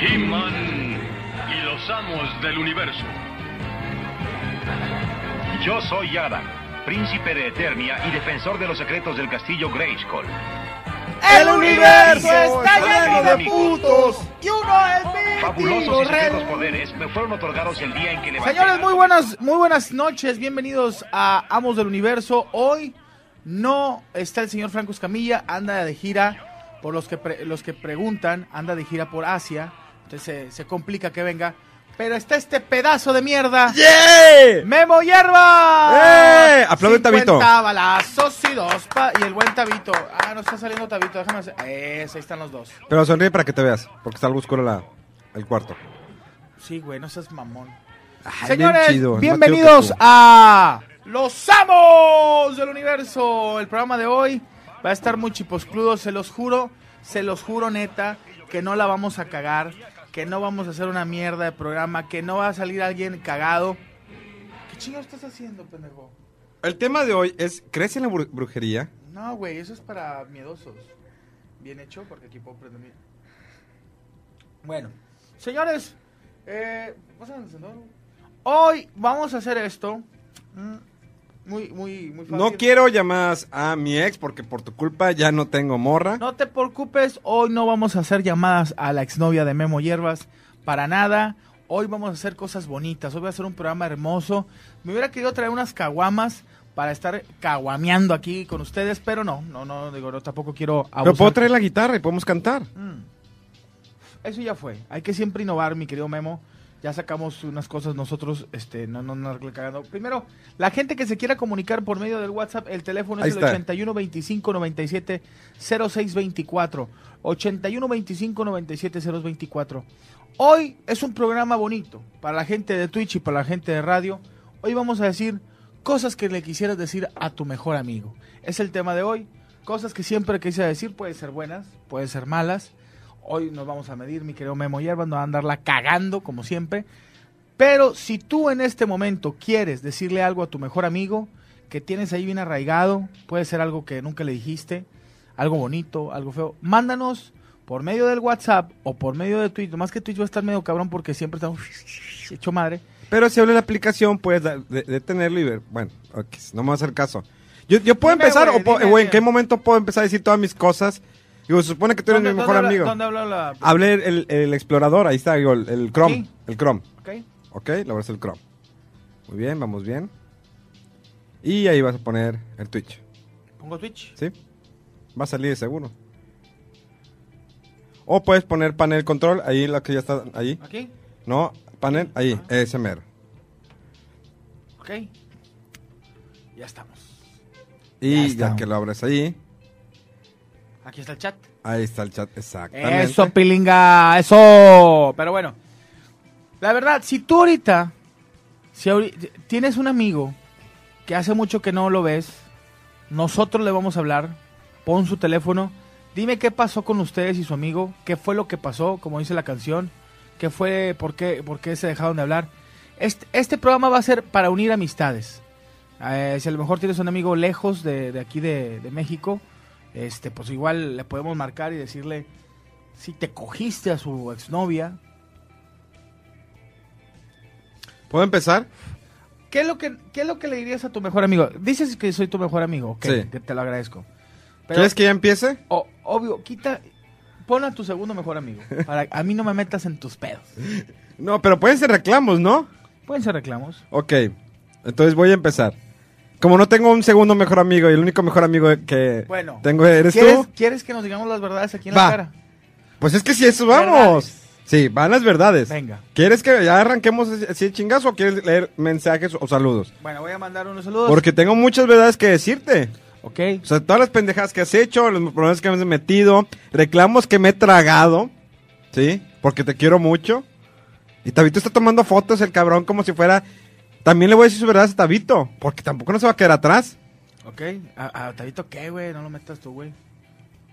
He-Man y los amos del universo. Yo soy Adam, príncipe de Eternia y defensor de los secretos del castillo Grayskull. El universo está lleno de putos y uno es mi Fabulosos y secretos poderes me fueron otorgados el día en que levanté Señores, muy buenas, muy buenas noches, bienvenidos a Amos del Universo. Hoy no está el señor Franco Escamilla, anda de gira, por los que, pre- los que preguntan, anda de gira por Asia, entonces se, se complica que venga. Pero está este pedazo de mierda, ¡Yeah! Memo Hierba. ¡Eh! Aplaude, Tabito. 50 balazos y dos pa- y el buen Tabito. Ah, no está saliendo Tabito, déjame hacer. Ese, ahí están los dos. Pero sonríe para que te veas, porque está algo oscuro la, el cuarto. Sí, güey, no seas mamón. Ay, Señores, bien chido, más bienvenidos a Los Amos del Universo. El programa de hoy va a estar muy chiposcludo, se los juro, se los juro neta, que no la vamos a cagar, que no vamos a hacer una mierda de programa, que no va a salir alguien cagado. ¿Qué chingados estás haciendo, pendejo? El tema de hoy es, ¿crees en la bru- brujería? No, güey, eso es para miedosos. Bien hecho, porque aquí puedo prender mi- Bueno, señores, eh, ¿pasan el encendedor? hoy vamos a hacer esto. Mm, Muy, muy, muy fácil. No quiero llamadas a mi ex porque por tu culpa ya no tengo morra. No te preocupes, hoy no vamos a hacer llamadas a la exnovia de Memo Hierbas, para nada. Hoy vamos a hacer cosas bonitas, hoy voy a hacer un programa hermoso. Me hubiera querido traer unas caguamas para estar caguameando aquí con ustedes, pero no, no, no, digo, no, tampoco quiero Pero puedo abusar. traer la guitarra y podemos cantar. Mm. Eso ya fue. Hay que siempre innovar, mi querido Memo. Ya sacamos unas cosas nosotros, este, no, no, no, cagando. Primero, la gente que se quiera comunicar por medio del WhatsApp, el teléfono Ahí es el está. 81 25 97 06 24. 81 25 97 06 24. Hoy es un programa bonito para la gente de Twitch y para la gente de radio. Hoy vamos a decir cosas que le quisieras decir a tu mejor amigo. Es el tema de hoy. Cosas que siempre quise decir, pueden ser buenas, pueden ser malas. Hoy nos vamos a medir, mi querido Memo Hierba, nos va a andarla cagando, como siempre. Pero si tú en este momento quieres decirle algo a tu mejor amigo, que tienes ahí bien arraigado, puede ser algo que nunca le dijiste, algo bonito, algo feo, mándanos por medio del WhatsApp o por medio de Twitch. Más que Twitch va a estar medio cabrón porque siempre estamos hecho madre. Pero si abre la aplicación, puedes da- de- detenerlo y ver. Bueno, no me va a hacer caso. Yo, yo puedo Dime, empezar, o dime. ¿en qué momento puedo empezar a decir todas mis cosas? Digo, se supone que tú eres mi ¿Dónde- mejor habla- amigo. ¿Dónde habla la...? Hablé el, el- el explorador, ahí está, digo, el, el Chrome. Sí. El Chrome. Ok, Ok, le vas el Chrome. Muy bien, vamos bien. Y ahí vas a poner el Twitch, pongo Twitch. ¿sí? Va a salir de seguro. O puedes poner panel control, ahí la que ya está, ahí. Aquí, No, panel, ahí, ese mero. ok. Ya estamos. Y Ya que lo abres ahí, Aquí está el chat. ahí está el chat, exactamente. Eso, pilinga, eso. Pero bueno, la verdad, si tú ahorita, si ahori- tienes un amigo que hace mucho que no lo ves, nosotros le vamos a hablar, pon su teléfono, Dime qué pasó con ustedes y su amigo, qué fue lo que pasó, como dice la canción, qué fue, por qué, por qué se dejaron de hablar. Este, este programa va a ser para unir amistades. Eh, si a lo mejor tienes un amigo lejos de, de aquí de, de México, este, pues igual le podemos marcar y decirle si te cogiste a su exnovia. ¿Puedo empezar? ¿Qué es lo que, qué es lo que le dirías a tu mejor amigo? Dices que soy tu mejor amigo, ok, Sí. que te lo agradezco. Pero, ¿Quieres que ya empiece? o- obvio, quita, pon a tu segundo mejor amigo. Para a mí no me metas en tus pedos. No, pero pueden ser reclamos, ¿no? Pueden ser reclamos. Ok, entonces voy a empezar. Como no tengo un segundo mejor amigo y el único mejor amigo que Bueno, tengo eres ¿Quieres, tú, ¿Quieres que nos digamos las verdades aquí en Va. la cara? pues es que si eso vamos. Verdades. Sí, van las verdades. Venga. ¿Quieres que ya arranquemos así- así de chingazo o quieres leer mensajes o saludos? Bueno, voy a mandar unos saludos. Porque tengo muchas verdades que decirte. Ok. O sea, todas las pendejadas que has hecho, los problemas que me has metido, reclamos que me he tragado, ¿sí? Porque te quiero mucho. Y Tabito está tomando fotos, el cabrón, como si fuera... También le voy a decir su verdad a Tabito, porque tampoco no se va a quedar atrás. Ok. ¿A, a Tabito qué, güey? No lo metas tú, güey.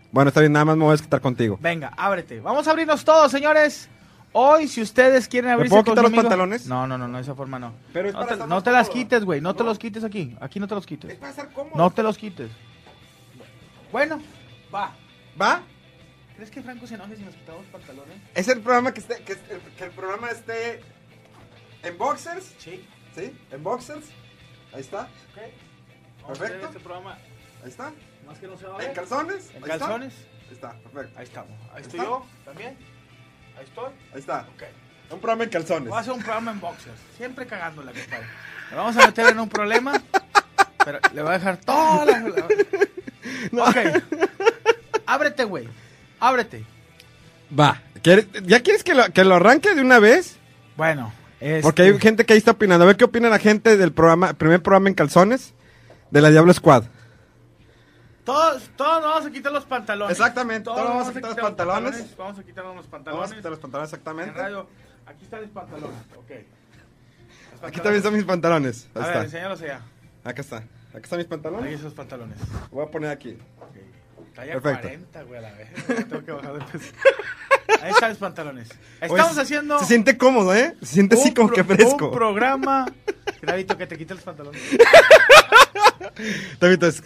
Bueno, está bien, nada más me voy a desquitar contigo. Venga, ábrete. Vamos a abrirnos todos, señores. Hoy, si ustedes quieren abrirse puedo con quitar los pantalones? No, no, no, no, de esa forma no. Pero es no para te, estar no más te las quites, güey. No, te los quites aquí. Aquí no te los quites. para estar cómodo. No te los quites. Bueno, va. ¿Va? ¿Crees que Franco se enoje si nos quitamos pantalones? Es el programa que, esté, que, el, que el programa esté en boxers, Sí. ¿Sí? En boxers. Ahí está, Perfecto. este programa ahí está. más que no se va a En calzones. ¿En ahí está. calzones? Ahí está, perfecto. Ahí estamos. Ahí estoy ¿Está? yo también. Ahí estoy. Ahí está. Ok. Un programa en calzones. Voy a hacer un programa en boxers. Siempre cagándola, compadre. Le vamos a meter en un problema. Pero le voy a dejar toda la. la- Ok. Ábrete, güey. Ábrete. Va. ¿Quieres- ¿Ya quieres que lo, que lo arranque de una vez? Bueno. Este- Porque hay gente que ahí está opinando. A ver qué opina la gente del programa, primer programa en calzones de la Diablo Squad. Todos, todos nos vamos a quitar los pantalones. Exactamente, Todos todos nos vamos a quitar los pantalones. Vamos a quitarnos los Vamos pantalones. a quitar los pantalones En exactamente. radio, aquí están los pantalones. Ok. Aquí también están mis pantalones. Ahí A ver, está. enséñalos allá. Acá está. Acá están mis Ahí pantalones. esos pantalones. Voy a poner aquí. Ok. Talla Perfecto. 40, güey, a la vez. Tengo que bajar de peso. Ahí están los pantalones. Estamos haciendo. Se siente cómodo, ¿eh? Se siente así como pro- que fresco. Un programa. Gravito, que te quite los pantalones.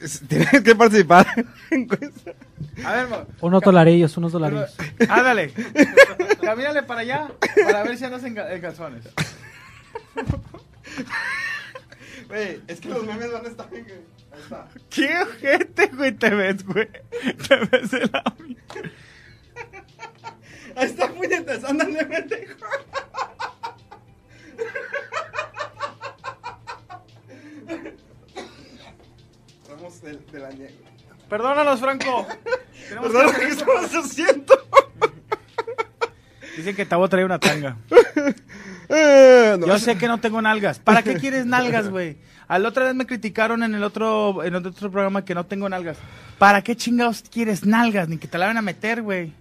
Es- tienes que participar. Encuesta. A ver, Unos dolarillos, unos dolarillos. ándale. Camínale para allá para ver si andas en, ca- en calzones. Güey, es que los memes van a estar bien. güey. Ahí está. ¿Qué ojete, güey, te ves, güey? Te ves de la Ahí está, puñetas. Ándale, pendejo. Somos del, de la nieve. Perdónanos, Franco. Tenemos Perdón, que estamos haciendo. Dicen que Tabo trae una tanga. Eh, no. Yo sé que no tengo nalgas. ¿Para qué quieres nalgas, güey? Al otra vez me criticaron en el otro en el otro programa que no tengo nalgas. ¿Para qué chingados quieres nalgas? Ni que te la van a meter, güey.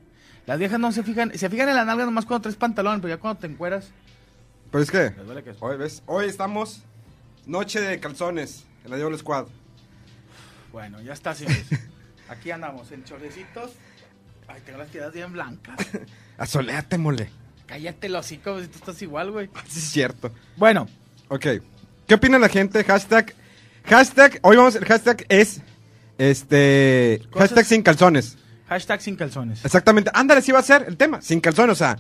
Las viejas no se fijan, se fijan en las nalgas nomás cuando traes pantalón, pero ya cuando te encueras, Pero es que, hoy, ¿ves? Hoy estamos noche de calzones en la Diablo Squad. Bueno, ya está, señores. Aquí andamos en chorrecitos. Ay, tengo las piedras bien blancas. Asoleate, mole. Cállate los hocico, si tú estás igual, güey. Sí, es cierto. Bueno, Ok. ¿Qué opina la gente? Hashtag. Hashtag. Hoy vamos. El hashtag es. Este. Cosas- Hashtag sin calzones. Hashtag sin calzones. Exactamente. Ándale, sí va a ser el tema. Sin calzones, o sea.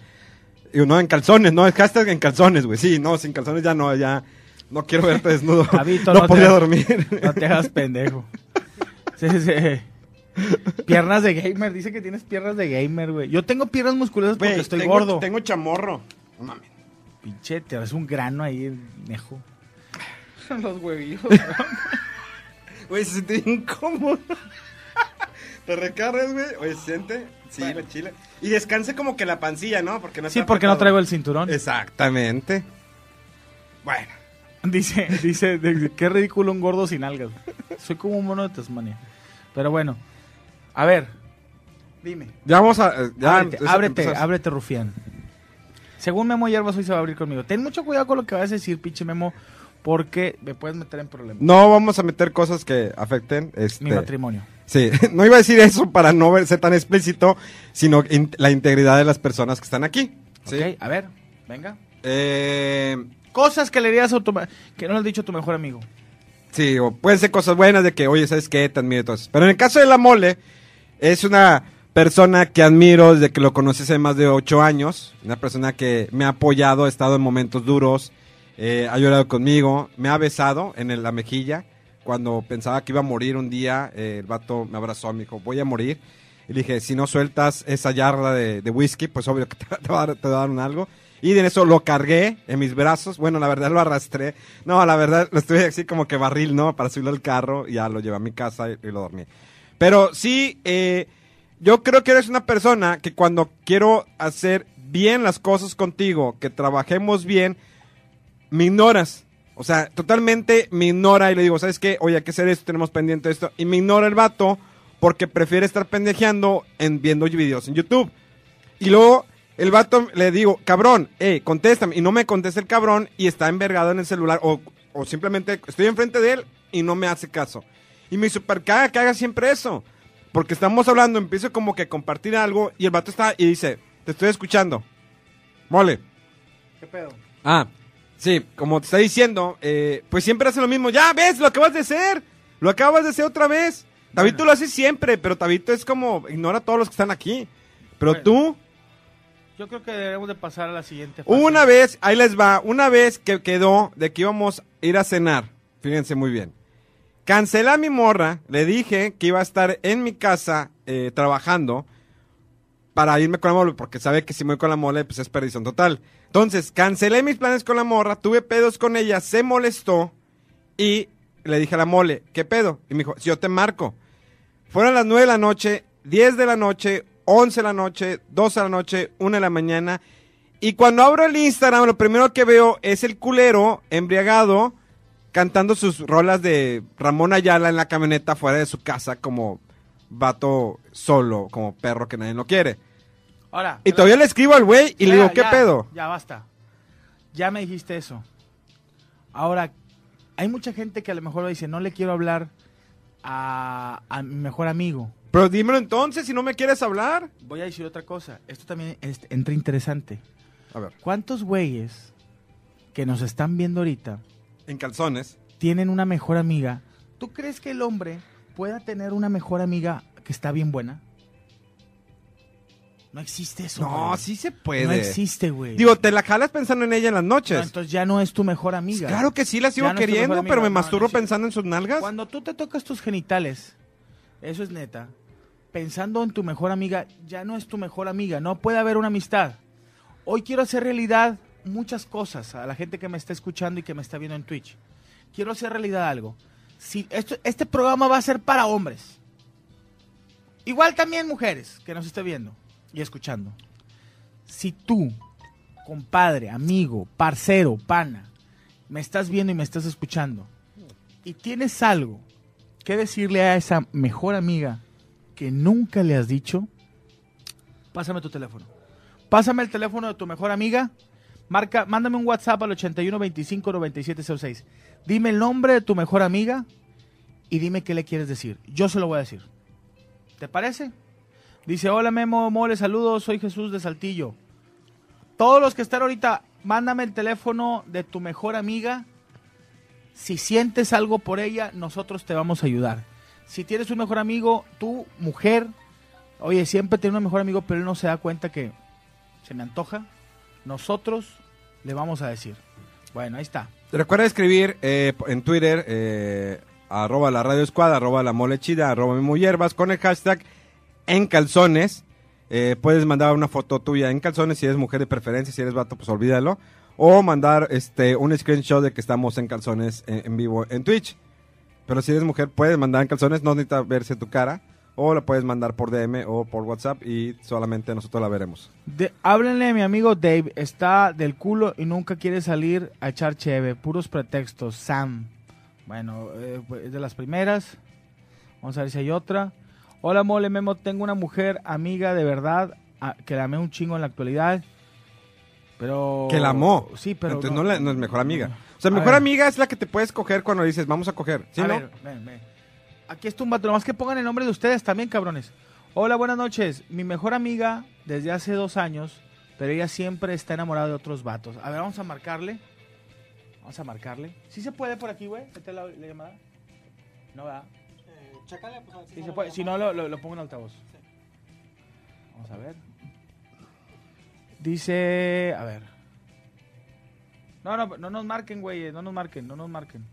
digo, no en calzones, no, es hashtag en calzones, güey. Sí, no, sin calzones ya no, ya. No quiero verte desnudo. Javito, no, no hagas- dormir. No te hagas pendejo. Sí, sí. Piernas de gamer. Dice que tienes piernas de gamer, güey. Yo tengo piernas musculosas porque estoy tengo- gordo. Tengo chamorro. No mames. Pinche, te ves un grano ahí, nejo. Los huevillos. Güey, se siente incómodo. Te recargas, güey. Oye, se siente. Sí, Bueno. la chile. Y descanse como que la pancilla, ¿no? Porque no Sí, porque no traigo el cinturón. Exactamente. Bueno. Dice, dice, de- de- qué ridículo un gordo sin algas. Soy como un mono de Tasmania. Pero bueno, a ver, dime. Ya vamos a. eh, Ya, ábrete, es- ábrete, rufián. Según Memo Hierbas, hoy se va a abrir conmigo. Ten mucho cuidado con lo que vas a decir, pinche Memo, porque me puedes meter en problemas. No vamos a meter cosas que afecten este, Mi matrimonio. Sí, no iba a decir eso para no ver- ser tan explícito, sino in- la integridad de las personas que están aquí. ¿sí? Ok, a ver, venga. Eh, Cosas que le dirías a tu que no le has dicho a tu mejor amigo. Sí, o pueden ser cosas buenas de que, oye, ¿sabes qué? Te admiro eso. Pero en el caso de la mole, es una persona que admiro desde que lo conocí hace más de ocho años. Una persona que me ha apoyado, ha estado en momentos duros, eh, ha llorado conmigo, me ha besado en el- la mejilla. Cuando pensaba que iba a morir un día, eh, el vato me abrazó, me dijo, voy a morir. Y le dije, si no sueltas esa yarda de, de whisky, pues obvio que te, te va te va a dar un algo. Y de eso lo cargué en mis brazos. Bueno, la verdad lo arrastré. No, la verdad lo estuve así como que barril, ¿no? Para subirlo al carro. Y ya lo llevé a mi casa y, y lo dormí. Pero sí, eh, yo creo que eres una persona que cuando quiero hacer bien las cosas contigo, que trabajemos bien, me ignoras. O sea, totalmente me ignora y le digo, ¿sabes qué? Oye, hay que hacer esto, tenemos pendiente esto. Y me ignora el vato porque prefiere estar pendejeando en viendo videos en YouTube. Y luego el vato le digo, cabrón, eh, contéstame. Y no me contesta el cabrón y está envergado en el celular. O, o simplemente estoy enfrente de él y no me hace caso. Y me super caga que haga siempre eso. Porque estamos hablando, empiezo como que a compartir algo y el vato está y dice, te estoy escuchando. Mole. ¿Qué pedo? Ah, sí, como te está diciendo, eh, pues siempre hace lo mismo. Ya, ves, lo acabas de hacer. Lo acabas de hacer otra vez. Tabito lo hace siempre, pero Tabito es como, ignora a todos los que están aquí. Pero Bueno. tú, Yo creo que debemos de pasar a la siguiente fase. una vez, ahí les va, una vez que quedó de que íbamos a ir a cenar, fíjense muy bien. Cancelé a mi morra, le dije que iba a estar en mi casa eh, trabajando para irme con la mole, porque sabe que si me voy con la mole, pues es perdición total. Entonces, cancelé mis planes con la morra, tuve pedos con ella, se molestó y le dije a la mole, ¿qué pedo? Y me dijo, si yo te marco. Fueron las 9 de la noche, 10 de la noche, 11 de la noche, 12 de la noche, 1 de la mañana. Y cuando abro el Instagram, lo primero que veo es el culero embriagado cantando sus rolas de Ramón Ayala en la camioneta fuera de su casa como vato solo, como perro que nadie lo quiere. Ahora. Y todavía le escribo al güey y le digo, ¿qué ya, pedo? Ya basta. Ya me dijiste eso. Ahora, hay mucha gente que a lo mejor dice, no le quiero hablar a, a mi mejor amigo. Pero dímelo entonces si no me quieres hablar. Voy a decir otra cosa. Esto también es- entra interesante. A ver, ¿Cuántos güeyes que nos están viendo ahorita en calzones. tienen una mejor amiga? ¿Tú crees que el hombre pueda tener una mejor amiga que está bien buena? No existe eso. No, güey. sí se puede. No existe, güey. Digo, te la jalas pensando en ella en las No, noches. entonces ya no es tu mejor amiga. Claro que sí, la sigo no queriendo, amiga. pero me No, masturbo no, pensando en sus nalgas. Cuando tú te tocas tus genitales, eso es neta, pensando en tu mejor amiga, ya no es tu mejor amiga, no puede haber una amistad. Hoy quiero hacer realidad muchas cosas a la gente que me está escuchando y que me está viendo en Twitch. Quiero hacer realidad algo. Si esto, este programa va a ser para hombres. Igual también mujeres que nos esté viendo y escuchando. Si tú, compadre, amigo, parcero, pana, me estás viendo y me estás escuchando, y tienes algo que decirle a esa mejor amiga que nunca le has dicho, pásame tu teléfono. Pásame el teléfono de tu mejor amiga. Marca, mándame un WhatsApp al 81 25 97 06. Dime el nombre de tu mejor amiga y dime qué le quieres decir. Yo se lo voy a decir. ¿Te parece? Dice, hola Memo, mole, saludos, soy Jesús de Saltillo. Todos los que están ahorita, mándame el teléfono de tu mejor amiga si sientes algo por ella, nosotros te vamos a ayudar. Si tienes un mejor amigo, tu mujer, oye, siempre tiene un mejor amigo, pero él no se da cuenta que se me antoja, nosotros le vamos a decir. Bueno, ahí está. Recuerda escribir eh, en Twitter, eh, arroba la radio escuadra, arroba la mole chida, arroba Memo Hierbas, con el hashtag en calzones. Eh, puedes mandar una foto tuya en calzones si eres mujer de preferencia, si eres vato, pues olvídalo. O mandar este un screenshot de que estamos en calzones en, en vivo en Twitch. Pero si eres mujer, puedes mandar en calzones, no necesita verse tu cara. O la puedes mandar por DM o por WhatsApp y solamente nosotros la veremos. Háblenle a mi amigo Dave, está del culo y nunca quiere salir a echar cheve, puros pretextos, Sam. Bueno, eh, pues, es de las primeras. Vamos a ver si hay otra. Hola mole Memo, tengo una mujer amiga de verdad a- que la amé un chingo en la actualidad. Pero... Que la amó. Sí, pero... Entonces no, la- no es mejor amiga. O sea, mejor ver. amiga es la que te puedes coger cuando dices, vamos a coger. ¿Sí, a no? ver, ven, ven. Aquí está un vato. Nomás que pongan el nombre de ustedes también, cabrones. Hola, buenas noches. Mi mejor amiga desde hace dos años, pero ella siempre está enamorada de otros vatos. A ver, vamos a marcarle. Vamos a marcarle. ¿Sí se puede por aquí, güey? ¿Meter la, la llamada? No, ¿verdad? Chécale, pues a ver si Sí no se puede. Si no, lo, lo- lo pongo en altavoz. Vamos a ver. Dice. A ver. No, no, no nos marquen, güey. No nos marquen, no nos marquen.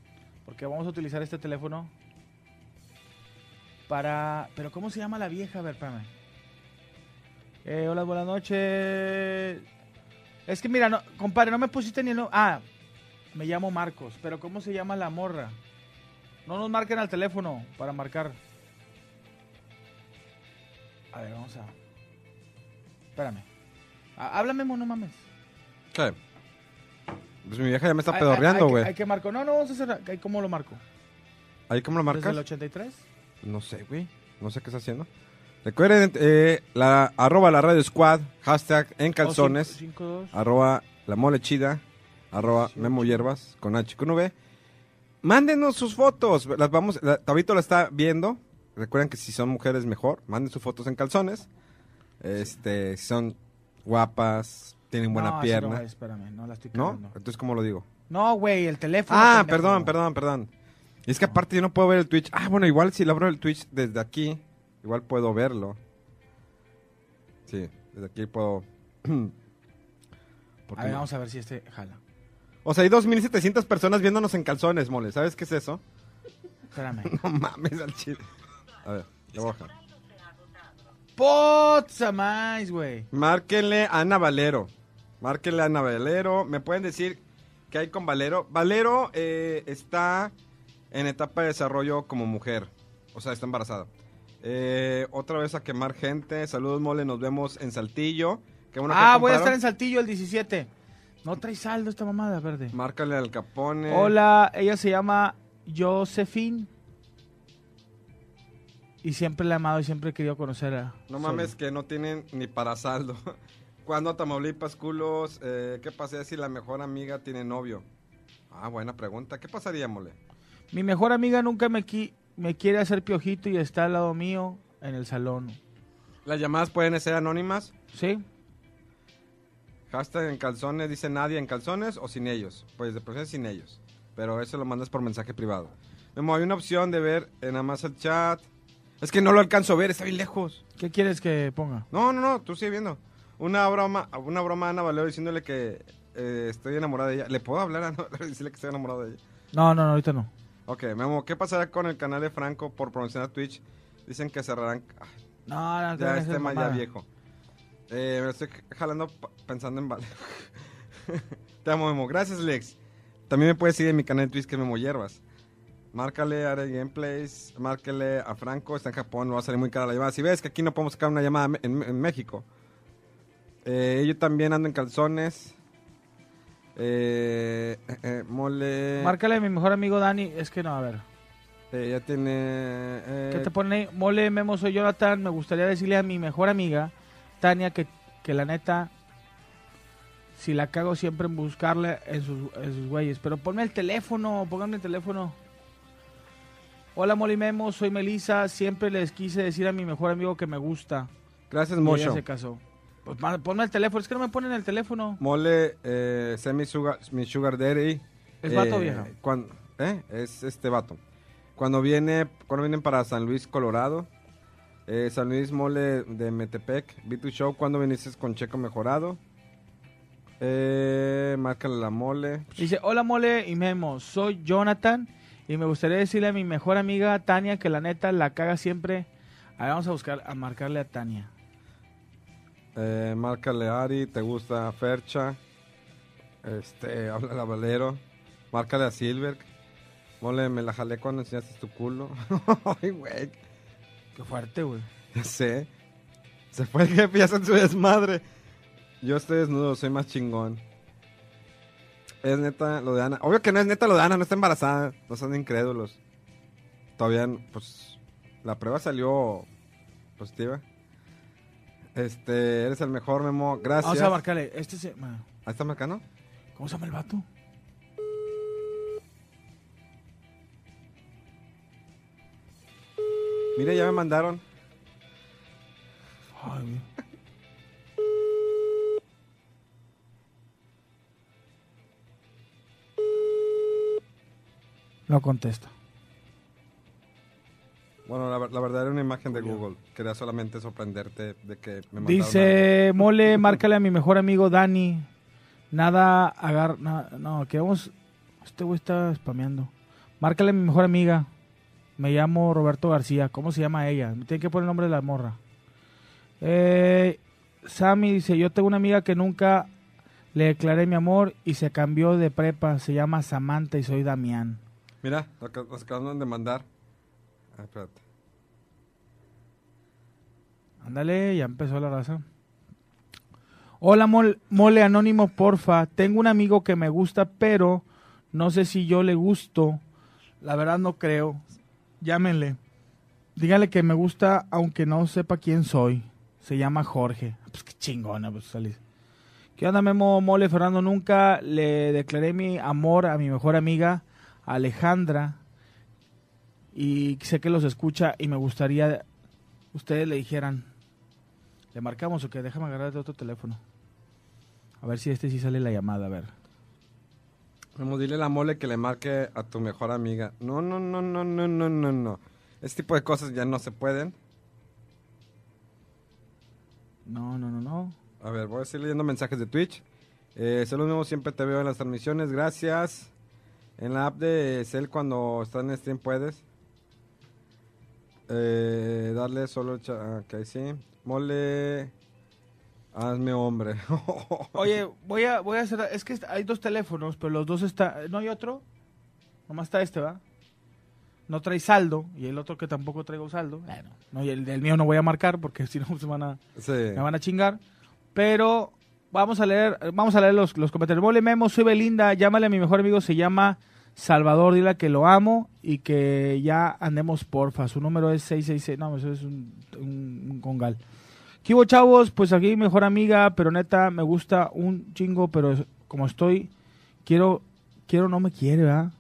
Porque vamos a utilizar este teléfono para. Pero, ¿cómo se llama la vieja? A ver, espérame. Eh, hola, buenas noches. Es que mira, no, compadre, no me pusiste ni el no- Ah, me llamo Marcos. Pero, ¿cómo se llama la morra? No nos marquen al teléfono para marcar. A ver, vamos a. Espérame. Ah, háblame, no mames. ¿Qué? Pues mi vieja ya me está Hay- pedorreando, hay- hay güey. Hay que marco. No, no, vamos a hacer. ¿Cómo lo marco? ¿Ahí cómo lo ¿Desde el marcas? 83? No sé, güey. No sé qué está haciendo. Recuerden, eh, la, arroba la radio squad, hashtag en calzones, 52. arroba la mole chida, arroba memo hierbas, con H con V. Mándenos sus fotos. Las vamos, la, Tabito la está viendo. Recuerden que si son mujeres mejor, manden sus fotos en calzones. Este, si son guapas, tienen buena No, pierna. No, espérame, no la estoy ¿No? cagando. Entonces, ¿cómo lo digo? No, güey, el teléfono. Ah, perdón, perdón, perdón. Y es que aparte yo no puedo ver el Twitch. Ah, bueno, igual si lo abro el Twitch desde aquí, igual puedo verlo. Sí, desde aquí puedo... ¿Por A ver, no? vamos a ver si este jala. O sea, hay 2.700 personas viéndonos en calzones, mole. ¿Sabes qué es eso? Espérame. No mames al chile. A ver, le voy a bajar. ¡Potsa más, güey! Márquenle a Ana Valero. Márquenle a Ana Valero. ¿Me pueden decir qué hay con Valero? Valero eh, está en etapa de desarrollo como mujer. O sea, está embarazada. Eh, otra vez a quemar gente. Saludos, mole. Nos vemos en Saltillo. Qué bueno que ah, voy a estar en Saltillo el 17. No trae saldo esta mamada verde. Márcale al Capone. Hola, ella se llama Josephine. Y siempre la he amado y siempre he querido conocerla. No mames que no tienen ni para saldo. Cuando a Tamaulipas, culos? Eh, ¿Qué pasaría si la mejor amiga tiene novio? Ah, buena pregunta. ¿Qué pasaría, mole? Mi mejor amiga nunca me, qui- me quiere hacer piojito y está al lado mío en el salón. Las llamadas pueden ser anónimas. ¿Sí? Hashtag en calzones, dice nadie en calzones o sin ellos. Pues de preferencia sin ellos. Pero eso lo mandas por mensaje privado. Memo, hay una opción de ver en nada más el chat. Es que no lo alcanzo a ver, está bien lejos. ¿Qué quieres que ponga? No, no, no, tú sigue viendo. Una broma, una broma a Ana Valero diciéndole que eh, estoy enamorada de ella. ¿Le puedo hablar a Ana Valero y decirle que estoy enamorado de ella? No, no, no, ahorita no. Ok, Memo, ¿qué pasará con el canal de Franco por promocionar Twitch? Dicen que cerrarán. Ay, No, no, ya no, es no, tema ya viejo. Eh, me estoy jalando pensando en Vale. Te amo, Memo. Gracias, Lex. También me puedes seguir en mi canal de Twitch que es Memo Hierbas. Márcale a Are Gameplays, márcale a Franco, está en Japón, no va a salir muy cara la llamada. Si ves que aquí no podemos sacar una llamada en, en México. Eh, yo también ando en calzones. Eh, eh, eh, mole. Márcale a mi mejor amigo Dani. Es que no, a ver. Eh, ya tiene. ¿Qué te pone ahí? Mole, Memo, soy Jonathan. Me gustaría decirle a mi mejor amiga, Tania, que, que la neta, si la cago siempre en buscarle en sus, en sus güeyes. Pero ponme el teléfono, pónganme el teléfono. Hola, Memo, soy Melissa. Siempre les quise decir a mi mejor amigo que me gusta. Gracias, Mocho. se casó. Pues ponme el teléfono. Es que no me ponen el teléfono. Mole, eh, sé mi sugar, mi sugar daddy. ¿Es vato Eh, vieja? cuan- ¿eh? Es este vato. Cuando viene, cuando vienen para San Luis, Colorado. Eh, San Luis Mole de Metepec. Vi tu show cuando viniste con Checo Mejorado. Eh, márcale la mole. Dice, hola Mole y Memo, soy Jonathan y me gustaría decirle a mi mejor amiga Tania que la neta la caga siempre. A ver, vamos a buscar, a marcarle a Tania. Eh, márcale Ari, te gusta Fercha. Este, habla a Valero. Márcale a Silver. Mole, me la jalé cuando enseñaste tu culo. Ay, güey. Qué fuerte, güey. Ya sé. Se fue el jefe, ya está en su desmadre. Yo estoy desnudo, soy más chingón. Es neta lo de Ana. Obvio que no es neta lo de Ana, no está embarazada. No son incrédulos. Todavía, pues, la prueba salió positiva. Este, eres el mejor, Memo. Gracias. Vamos a marcarle. Este se... ¿Ahí está marcando? ¿Cómo se llama el vato? Mira, ya me mandaron. Ay. No contesta. Bueno, la, la verdad era una imagen de Google. Quería solamente sorprenderte de que me mandaron Dice, mole, márcale a mi mejor amigo Dani. Nada, agar... na- no, queremos... Este güey está spameando. Márcale a mi mejor amiga. Me llamo Roberto García. ¿Cómo se llama ella? Me tiene que poner el nombre de la morra. Eh, Sammy dice, yo tengo una amiga que nunca le declaré mi amor y se cambió de prepa. Se llama Samantha y soy Damián. Mira, nos acaban de mandar. Ah, espérate. Ándale, ya empezó la raza. Hola, mol- mole anónimo, porfa. Tengo un amigo que me gusta, pero no sé si yo le gusto. La verdad no creo. Llámenle. Dígale que me gusta, aunque no sepa quién soy. Se llama Jorge. Pues qué chingona, pues salís. ¿Qué onda, Memo Mole Fernando? Nunca le declaré mi amor a mi mejor amiga, Alejandra. Y sé que los escucha y me gustaría ustedes le dijeran, ¿le marcamos o qué? Déjame agarrar otro teléfono. A ver si este sí sale la llamada, a ver. Vamos, dile a la mole que le marque a tu mejor amiga. No, no, no, no, no, no, no, no. Este tipo de cosas ya no se pueden. No, no, no, no. A ver, voy a seguir leyendo mensajes de Twitch. Eh, saludos nuevos, siempre te veo en las transmisiones, gracias. En la app de Cell cuando está en stream puedes. Eh, darle solo... ah, Ok, sí. Mole... Hazme hombre. Oye, voy a, voy a hacer, es que hay dos teléfonos, pero los dos está, ¿no hay otro? Nomás está este, ¿va? No trae saldo, y el otro que tampoco traigo saldo. Bueno, no, y el del mío no voy a marcar porque si no se van a, sí. me van a chingar. Pero vamos a leer, vamos a leer los, los comentarios. Mole Memo, soy Belinda, llámale a mi mejor amigo, se llama Salvador, dile que lo amo y que ya andemos porfa. Su número es 666, no, eso es un, un, un congal. ¿Qué hubo, chavos? Pues aquí mejor amiga, pero neta me gusta un chingo, pero como estoy, quiero, quiero no me quiere, ¿verdad?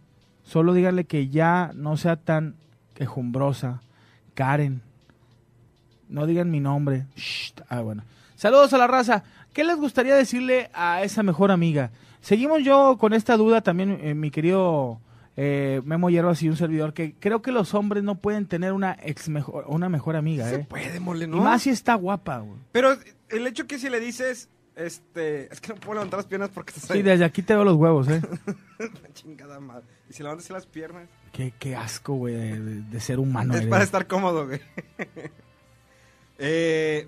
Solo díganle que ya no sea tan quejumbrosa. Karen. No digan mi nombre. Shh. Ah, bueno. Saludos a la raza. ¿Qué les gustaría decirle a esa mejor amiga? Seguimos yo con esta duda también, eh, mi querido eh, Memo Hierbas y un servidor, que creo que los hombres no pueden tener una ex mejor, una mejor amiga, Se ¿eh? puede, mole, Y ¿no? más si está guapa, güey. Pero el hecho que si le dices, este... Es que no puedo levantar las piernas porque estás Sí, desde aquí te veo los huevos, ¿eh? Chingada madre. Y si levantas las piernas... qué, qué asco, güey, de, ser humano. es eres. para estar cómodo, güey. eh,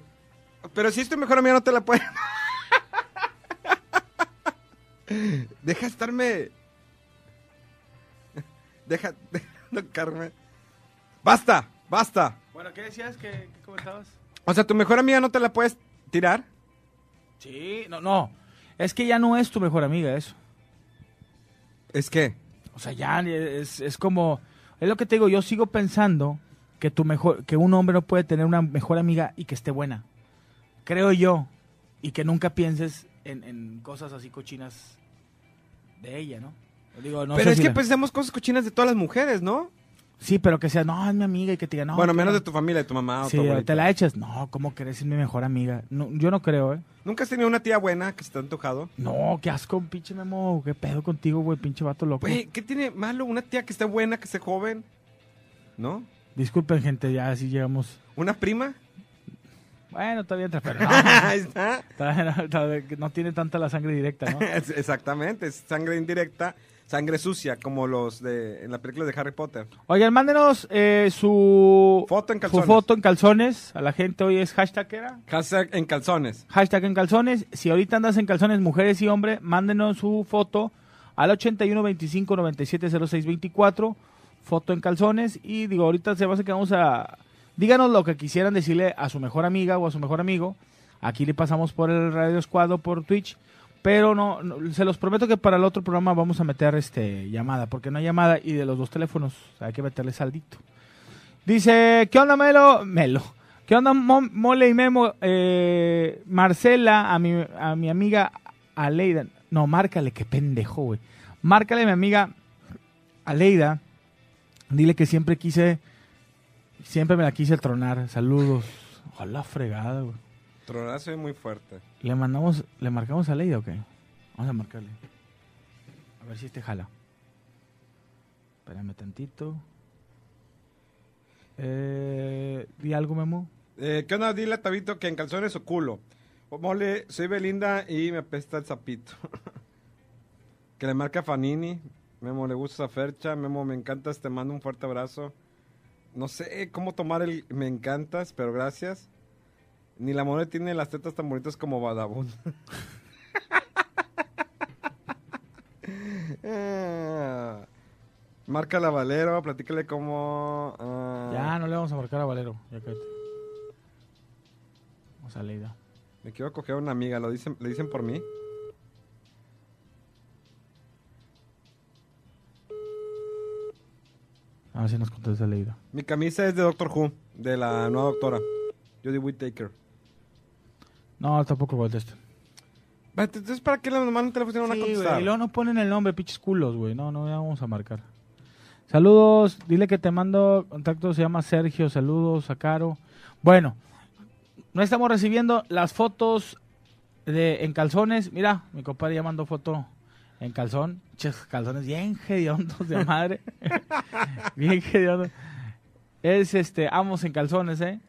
pero si es tu mejor amiga, no te la puede. Deja estarme. Deja, deja tocarme. ¡Basta! ¡Basta! Bueno, ¿qué decías? ¿Qué, qué comentabas? O sea, tu mejor amiga no te la puedes tirar. Sí, no, no. Es que ya no es tu mejor amiga eso. Es que. O sea, ya es, es como... Es lo que te digo, yo sigo pensando que, tu mejor, que un hombre no puede tener una mejor amiga y que esté buena. Creo yo. Y que nunca pienses en, en cosas así cochinas de ella, ¿no? Digo, no pero es si que la- pensamos cosas cochinas de todas las mujeres, ¿no? Sí, pero que sea, no, es mi amiga y que te diga, no. bueno, menos no. de tu familia, de tu mamá o Sí, tu te la echas. No, ¿cómo crees? Es mi mejor amiga. No, yo no creo, ¿eh? ¿Nunca has tenido una tía buena que se te ha antojado? No, qué asco, pinche Memo. ¿Qué pedo contigo, güey? Pinche vato loco. Güey, ¿qué tiene malo una tía que esté buena, que esté joven? ¿No? Disculpen, gente, ya así llegamos. ¿Una prima? Bueno, todavía entra, pero no. Ahí está. Todavía no, todavía no tiene tanta la sangre directa, ¿no? Exactamente, es sangre indirecta, sangre sucia, como los de en la película de Harry Potter. Oigan, mándenos eh, su Foto en su calzones. foto en calzones. A la gente hoy es hashtag, ¿qué era? Hashtag en calzones. Hashtag en calzones. Si ahorita andas en calzones, mujeres y hombres, mándenos su foto al 81 25 97 06 24. Foto en calzones. Y digo, ahorita se va a hacer que vamos a. Díganos lo que quisieran decirle a su mejor amiga o a su mejor amigo. Aquí le pasamos por el Radio Escuadro, por Twitch. Pero no, no, se los prometo que para el otro programa vamos a meter este llamada, porque no hay llamada y de los dos teléfonos hay que meterle saldito. Dice, ¿qué onda Melo? Melo. ¿Qué onda Mo- Mole y Memo? Eh, Marcela, a mi, a mi amiga Aleida. No, márcale, qué pendejo, güey. Márcale a mi amiga Aleida. Dile que siempre quise... siempre me la quise tronar. Saludos. Ojalá fregada, güey. Tronazo es muy fuerte. ¿Le mandamos, le marcamos a Leida o qué? Vamos a marcarle. A ver si este jala. Espérame tantito. Eh, ¿Di algo, Memo? Eh, ¿Qué onda? Dile a Tabito que en calzones o culo. O mole, soy Belinda y me apesta el sapito. que le marca a Fanini. Memo, le gusta esa fercha. Memo, me encantas, te mando un fuerte abrazo. No sé cómo tomar el me encantas, pero gracias. Ni la mole tiene las tetas tan bonitas como Badabun. Ah. Marca la Valero, platícale cómo. ah, Ya, no le vamos a marcar a Valero. Ya cállate. Vamos a Leida. Me quiero coger a una amiga, ¿lo dicen, ¿le dicen por mí? A ver si nos contesta Leida. Mi camisa es de Doctor Who, de la nueva doctora, Jodie Whittaker. No, tampoco contesta. Entonces, ¿para qué le mandan teléfono no van a contestar? güey, y luego no ponen el nombre, pinches culos, güey. No, no, ya vamos a marcar. Saludos, dile que te mando contacto, se llama Sergio, saludos a Caro. Bueno, no estamos recibiendo las fotos de en calzones. Mira, mi compadre ya mandó foto en calzón. Ches, calzones bien hediondos de madre. bien hediondos. Es este, amos en calzones, ¿eh?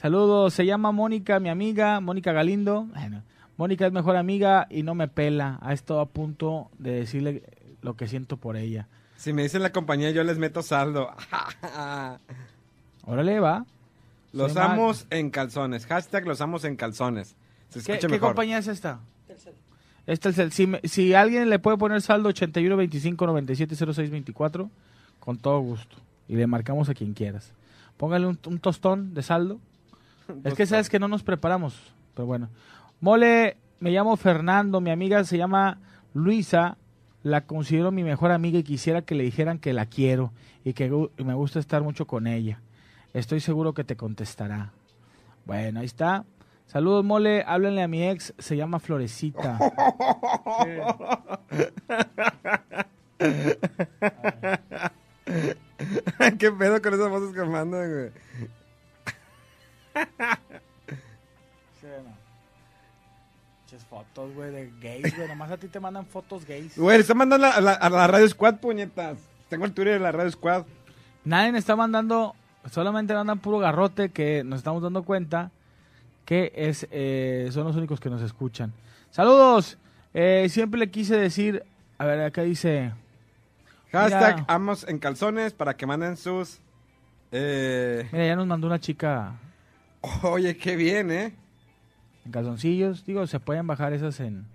Saludos, se llama Mónica, mi amiga, Mónica Galindo. Bueno, Mónica es mejor amiga y no me pela. Ha estado a punto de decirle lo que siento por ella. Si me dicen la compañía, yo les meto saldo. Órale, va. los amos en calzones. Hashtag los amos en calzones. Se ¿Qué, compañía es esta? Esta es el, si, me- si alguien le puede poner saldo 81 25 97 06 24, con todo gusto. Y le marcamos a quien quieras. Póngale un, un tostón de saldo. Es que sabes que no nos preparamos. Pero bueno. Mole, me llamo Fernando. Mi amiga se llama Luisa. La considero mi mejor amiga y quisiera que le dijeran que la quiero y que me gusta estar mucho con ella. Estoy seguro que te contestará. Bueno, ahí está. Saludos, mole. Háblenle a mi ex. Se llama Florecita. ¿Qué pedo con esas voces que mandan, güey? Muchas fotos, güey, de gays, güey. Nomás a ti te mandan fotos gays. Güey, le están mandando a la, a la Radio Squad, puñetas. Tengo el Twitter de la Radio Squad. Nadie me está mandando, solamente mandan puro garrote que nos estamos dando cuenta que es eh, son los únicos que nos escuchan. Saludos. Eh, siempre le quise decir, a ver, acá dice, Hashtag Mira. amos en calzones para que manden sus... Eh... mira, ya nos mandó una chica Oye, qué bien, ¿eh? en calzoncillos. Digo, se pueden bajar esas en,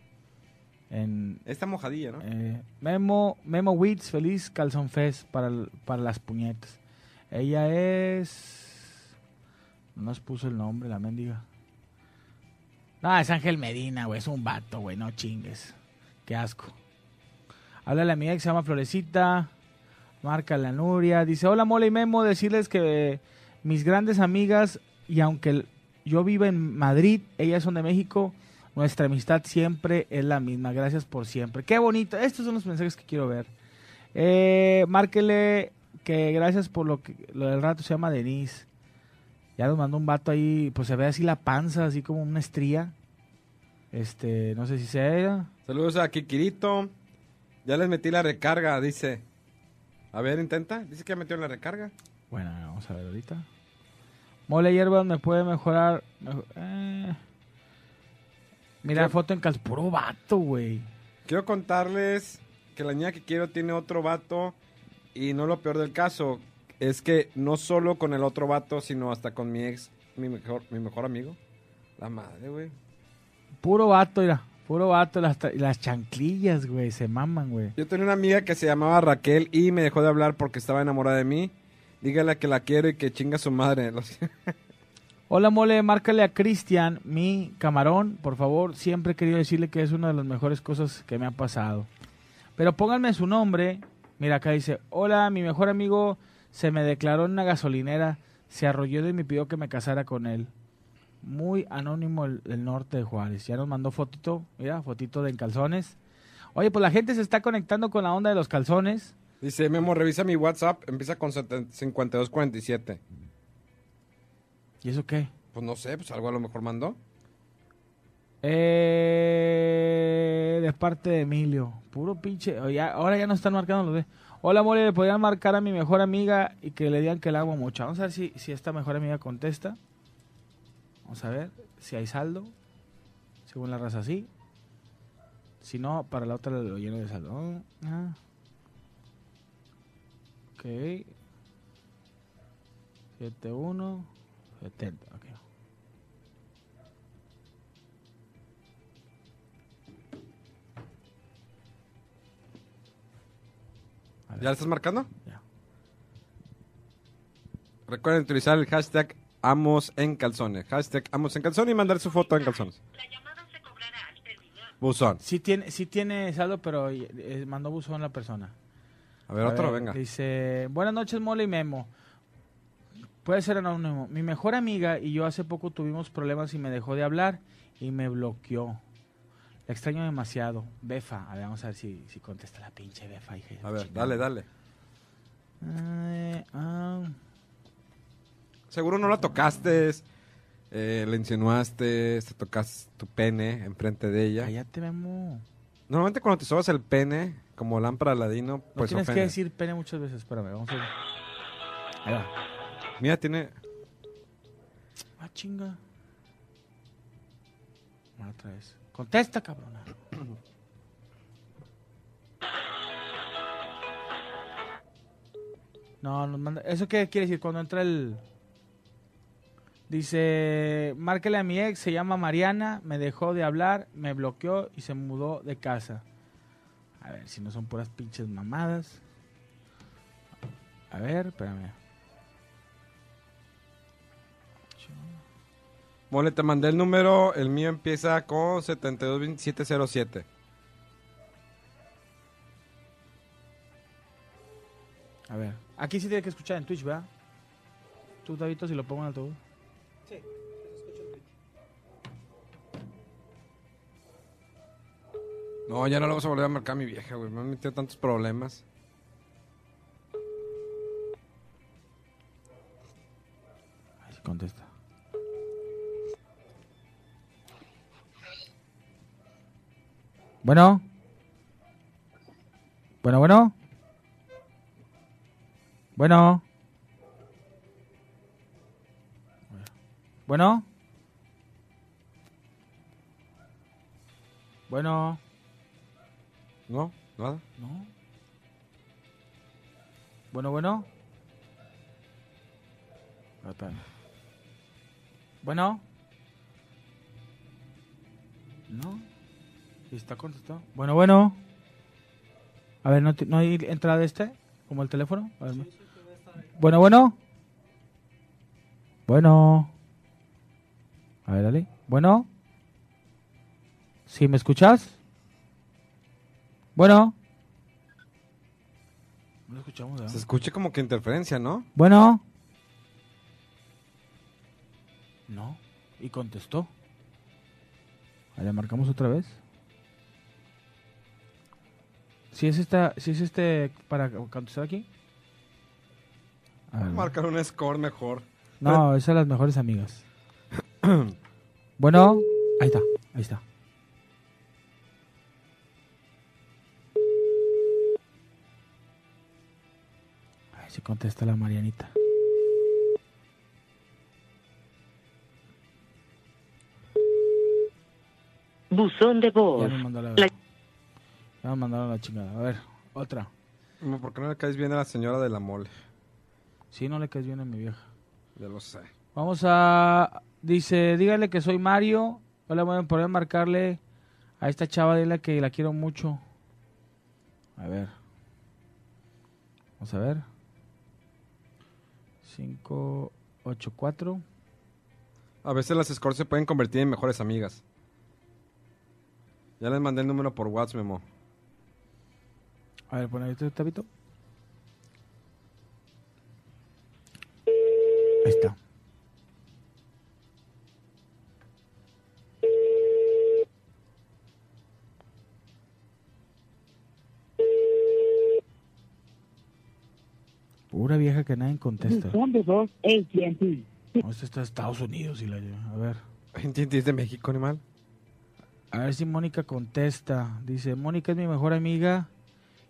en Esta mojadilla, ¿no? eh, Memo, Memo Wits, feliz calzón fest para, para las puñetas. Ella es, no nos puso el nombre, la mendiga. No, es Ángel Medina, güey, es un vato, güey, no chingues. Qué asco. Háblale a mi ex, se llama Florecita. Marca la Nuria. Dice, hola Mole y Memo, decirles que mis grandes amigas, y aunque yo vivo en Madrid, ellas son de México, nuestra amistad siempre es la misma. Gracias por siempre. Qué bonito. Estos son los mensajes que quiero ver. Eh, márquele que gracias por lo que lo del rato se llama Denise. Ya nos mandó un vato ahí, pues se ve así la panza, así como una estría. Este, no sé si sea. Saludos a Kikirito. Ya les metí la recarga, dice. A ver, intenta. Dice que ya metió la recarga. Bueno, vamos a ver ahorita. Mole hierbas me puede mejorar. mejo- eh. Mira, foto en cal. Puro vato, güey. Quiero contarles que la niña que quiero tiene otro vato. Y no lo peor del caso es que no solo con el otro vato, sino hasta con mi ex, mi mejor, mi mejor amigo. La madre, güey. Puro vato, mira. Puro vato. Las, las chanclillas, güey. Se maman, güey. Yo tenía una amiga que se llamaba Raquel y me dejó de hablar porque estaba enamorada de mí. Dígale que la quiero y que chinga su madre. Hola, mole, márcale a Cristian, mi camarón, por favor. Siempre he querido decirle que es una de las mejores cosas que me ha pasado. Pero pónganme su nombre. Mira, acá dice, hola, mi mejor amigo se me declaró en una gasolinera, se arrolló y me pidió que me casara con él. Muy anónimo el, el norte de Juárez. Ya nos mandó fotito, mira, fotito de en calzones. Oye, pues la gente se está conectando con la onda de los calzones. Dice Memo, revisa mi WhatsApp. Empieza con 5247. ¿Y eso qué? Pues no sé, pues algo a lo mejor mandó. Eh, de parte de Emilio. Puro pinche. oh, ya- ahora ya no están marcando los de. Hola, mole, le podrían marcar a mi mejor amiga y que le digan que la amo mucho. Vamos a ver si, si esta mejor amiga contesta. Vamos a ver si hay saldo. Según la raza, sí. Si no, para la otra lo lleno de saldo. Ah. Ok. 71 70. Ok. A ver. ¿Ya le estás marcando? Ya. Recuerden utilizar el hashtag Amos en calzones. Hashtag Amos en calzones y mandar su foto en calzones. Buzón. Sí tiene, sí tiene saldo, pero eh, mandó buzón la persona. A ver, A otro, ver, venga. Dice, buenas noches, Mole y Memo. Puede ser anónimo. Mi mejor amiga y yo hace poco tuvimos problemas y me dejó de hablar y me bloqueó. La extraño demasiado. Befa. A ver, vamos a ver si, si contesta la pinche Befa. hija A ver, chingada. dale, dale. Ah, Seguro no la tocaste, eh, le insinuaste, te tocaste tu pene enfrente de ella. cállate, Memo. Normalmente cuando te sobas el pene, como lámpara ladino, No pues tienes que decir pene muchas veces. Espérame, vamos a ver. Ahí va. Mira, tiene... Ah, chinga. Bueno, otra vez. Contesta, cabrona. No, nos manda. ¿Eso qué quiere decir? Cuando entra el. Dice: Márquele a mi ex, se llama Mariana, me dejó de hablar, me bloqueó y se mudó de casa. A ver si no son puras pinches mamadas. A ver, espérame. Mole, te mandé el número, el mío empieza con 722707. A ver, aquí sí tiene que escuchar en Twitch, ¿verdad? Tú, Davito, si lo pongo en altavoz. No, ya no le vamos a volver a marcar mi vieja, güey. Me han metido tantos problemas. Ahí contesta. Bueno. Bueno, bueno. Bueno. Bueno. Bueno. ¿No? ¿Nada? No. Bueno, bueno. Bueno. No. ¿Y está contestado? Bueno, bueno. A ver, ¿no, hay entrada de este? ¿Como el teléfono? A ver, bueno, bueno. Bueno. A ver, dale. Bueno. ¿Sí me escuchas? Bueno. No lo escuchamos, ¿verdad? Se escucha como que interferencia, ¿no? Bueno. No. Y contestó. ¿Le marcamos otra vez? Si es esta, si es este para contestar aquí. A ver, Marcar un score mejor. no, esas son las mejores amigas. bueno, ahí está, ahí está. Si contesta la Marianita. Buzón de Ya voz. nos mandó la, La- ya mandaron la chingada. A ver, otra. No, ¿Por qué no le caes bien a la señora de la mole? Si no le caes bien a mi vieja. Ya lo sé. Vamos a. Dice, dígale que soy Mario. Hola, voy a poder marcarle a esta chava, dile que la quiero mucho. A ver. Vamos a ver. 5, 8, 4. A veces las scores se pueden convertir en mejores amigas. Ya les mandé el número por WhatsApp, Memo. A ver, pon ahí tu tabito. Ahí está. Pura vieja que nadie contesta. Buzón de voz AT&T. No, este está en Estados Unidos y la lleva. A ver. ¿Entiendes de México, animal? A ver si Mónica contesta. Dice, Mónica es mi mejor amiga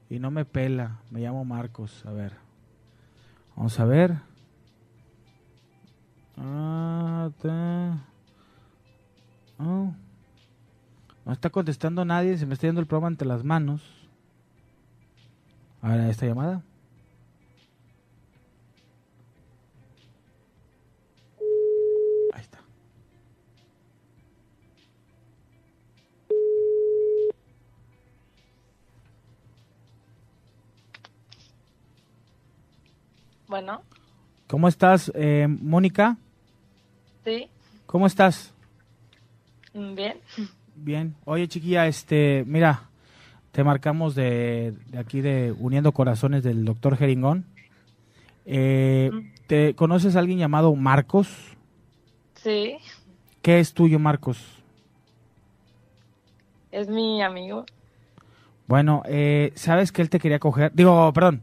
y no me pela. Me llamo Marcos. A ver. Vamos a ver. Ah, ta- Oh. No está contestando nadie. Se me está yendo el programa entre las manos. A ver, esta llamada. Bueno, ¿Cómo estás, eh, Mónica? sí, ¿Cómo estás? mm, bien. Bien. Oye, chiquilla, este, mira, te marcamos de, de aquí de Uniendo Corazones del doctor Jeringón. Eh, ¿Te conoces a alguien llamado Marcos? Sí, ¿Qué es tuyo, Marcos? es mi amigo. Bueno, eh, sabes que él te quería coger. Digo, perdón.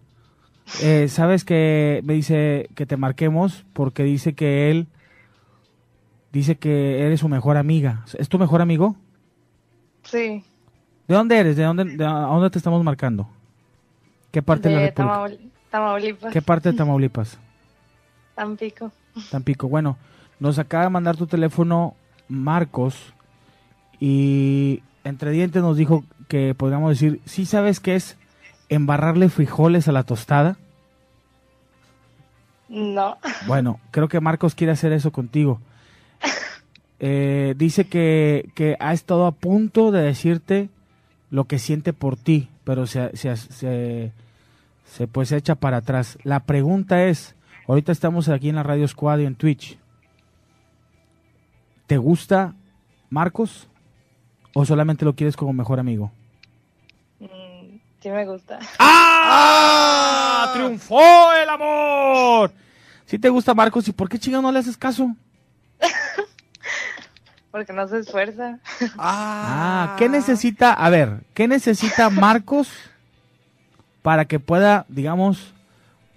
Eh, sabes que me dice que te marquemos porque dice que él dice que eres su mejor amiga. ¿Es tu mejor amigo? Sí, ¿De dónde eres? ¿De dónde, de a dónde te estamos marcando? ¿Qué parte de, la de República? Tamaul- Tamaulipas, ¿Qué parte de Tamaulipas? Tampico. Tampico. Bueno, nos acaba de mandar tu teléfono Marcos y entre dientes nos dijo que podríamos decir, ¿sí sabes qué es embarrarle frijoles a la tostada? No, Bueno, creo que Marcos quiere hacer eso contigo. Eh, dice que, que ha estado a punto de decirte lo que siente por ti, pero se, se, se, se, pues se echa para atrás. La pregunta es, ahorita estamos aquí en la Radio Squad y en Twitch. ¿Te gusta Marcos o solamente lo quieres como mejor amigo? Sí me gusta. ¡Ah! ¡Triunfó el amor! Si te gusta Marcos, ¿y por qué chingados no le haces caso? Porque no se esfuerza. Ah, ¿qué necesita? A ver, ¿qué necesita Marcos para que pueda, digamos,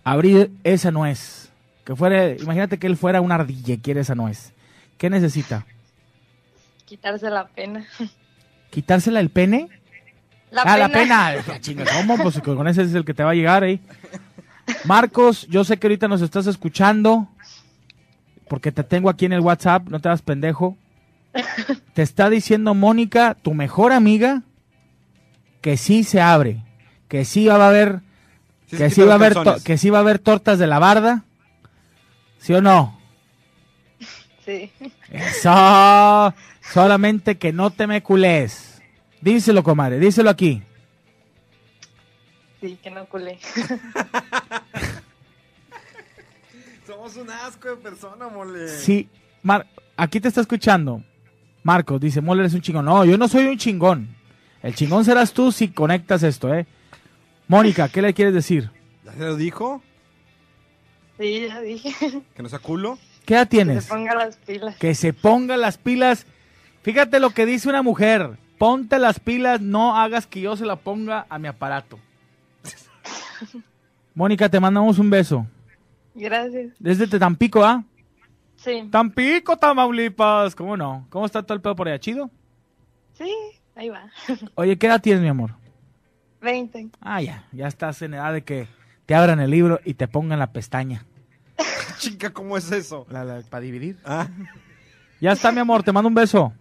abrir esa nuez? Que fuera, imagínate que él fuera una ardilla y quiere esa nuez. ¿Qué necesita? Quitarse la pena. ¿Quitársela el pene? La ah, la pena. Ah, chinga, ¿Cómo? Pues con ese es el que te va a llegar ahí. Marcos, yo sé que ahorita nos estás escuchando porque te tengo aquí en el WhatsApp, no te hagas pendejo. Te está diciendo Mónica, tu mejor amiga, que sí se abre, que sí va a haber, Sí que sí va a haber, que sí va a haber tortas de la barda, ¿sí o no? Sí, Eso, solamente que no te me culés. Díselo, comadre, díselo aquí. sí, que no culé. Somos un asco de persona, mole. Sí, Mar- aquí te está escuchando. Marcos dice, Moller es un chingón. No, yo no soy un chingón. El chingón serás tú si conectas esto, ¿eh? Mónica, ¿qué le quieres decir? ¿Ya se lo dijo? Sí, ya dije. ¿Que no sea culo? ¿Qué edad Que tienes? se ponga las pilas. Que se ponga las pilas. Fíjate lo que dice una mujer. Ponte las pilas, no hagas que yo se la ponga a mi aparato. Mónica, te mandamos un beso. Gracias. Desde Tampico, ¿ah? Sí, Tampico, Tamaulipas. ¿Cómo no? ¿Cómo está todo el pedo por allá? ¿Chido? sí, ahí va. Oye, ¿qué edad tienes, mi amor? 20. Ah, ya, ya estás en edad de que te abran el libro y te pongan la pestaña. Chica, ¿cómo es eso? para dividir. Ah, Ya está, mi amor, te mando un beso.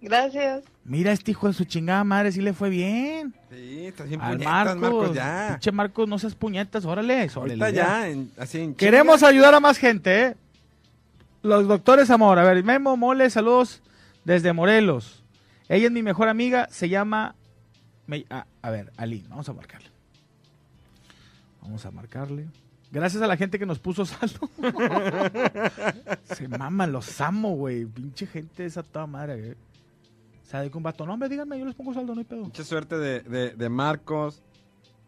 Gracias. Mira, este hijo de su chingada madre, sí le fue bien. sí, estás bien Al puñetas, Marcos, Marcos, ya. Pinche Marcos, no seas puñetas, órale. Ahorita órale, ya, en- así en Queremos ayudar a más gente, ¿eh? Los doctores Amor. A ver, Memo, Mole, saludos desde Morelos. Ella es mi mejor amiga, se llama... me- ah, a ver, Aline, vamos a marcarle. Vamos a marcarle. Gracias a la gente que nos puso saldo. se maman, los amo, güey. Pinche gente esa toda madre, güey. ¿Sabe con vato? No, me díganme, yo les pongo saldo, no hay pedo. Mucha suerte de, de, de Marcos.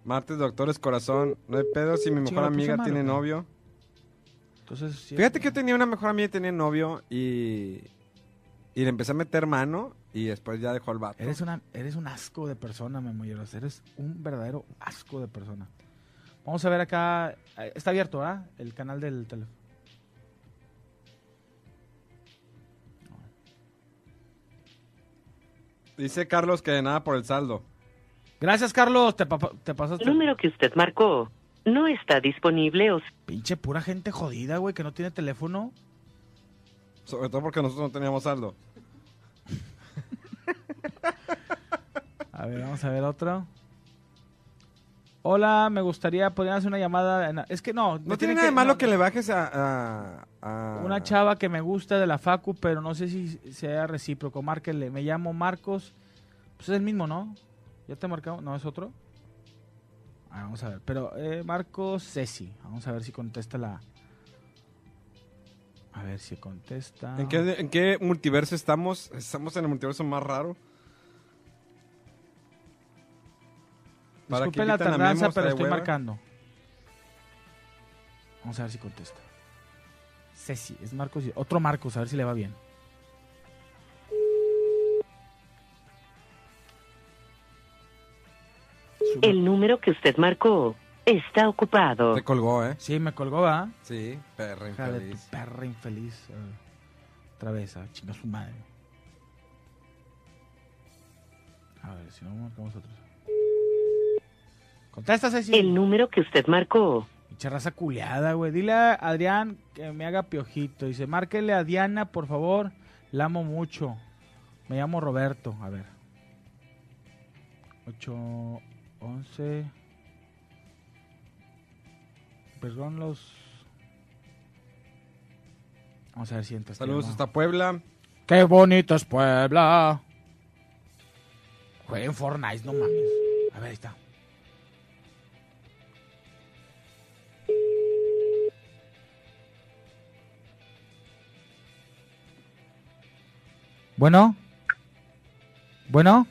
Martes, doctores, corazón. No hay pedo si mi mejor amiga tiene novio. Entonces, sí, Fíjate que yo tenía una mejor amiga y tenía novio y... Y le empecé a meter mano y después ya dejó al vato. Eres, una, eres un asco de persona, Memolleros. Eres un verdadero asco de persona. Vamos a ver acá. eh, Está abierto, ¿ah? El canal del teléfono. Dice Carlos que nada por el saldo. Gracias, Carlos. Te, pa- te pasaste. El número que usted marcó no está disponible o Pinche pura gente jodida, güey, que no tiene teléfono. Sobre todo porque nosotros no teníamos saldo. A ver, vamos a ver otro. Hola, me gustaría, podrían hacer una llamada. en- Es que no. No tiene nada de malo no, que le bajes a... a- Una chava que me gusta de la Facu, pero no sé si sea recíproco. Márquenle. Me llamo Marcos. Pues es el mismo, ¿no? ¿Ya te he marcado? ¿No es otro? Ah, vamos a ver. Pero eh, Marcos Ceci. Vamos a ver si contesta la. A ver si contesta. ¿En qué, ¿En qué multiverso estamos? Estamos en el multiverso más raro. Disculpen la tardanza, pero estoy hueva. marcando. Vamos a ver si contesta. Ceci, es Marcos. y- Otro Marcos, a ver si le va bien. El número que usted marcó está ocupado. Te colgó, ¿eh? Sí, me colgó, ¿va? Sí, perra infeliz. perra infeliz. eh. Otra vez, a chinga su madre. A ver, si no marcamos otros. Contesta, Ceci. El número que usted marcó Pinche raza culeada, güey. Dile a Adrián que me haga piojito. Dice, márquele a Diana, por favor. La amo mucho. Me llamo Roberto. A ver. 8, 11. Perdón los... Vamos a ver si entra. este, Saludos hasta Puebla. ¡Qué bonito es Puebla! Jueguen Fortnite, no mames. A ver, ahí está. Bueno. Bueno.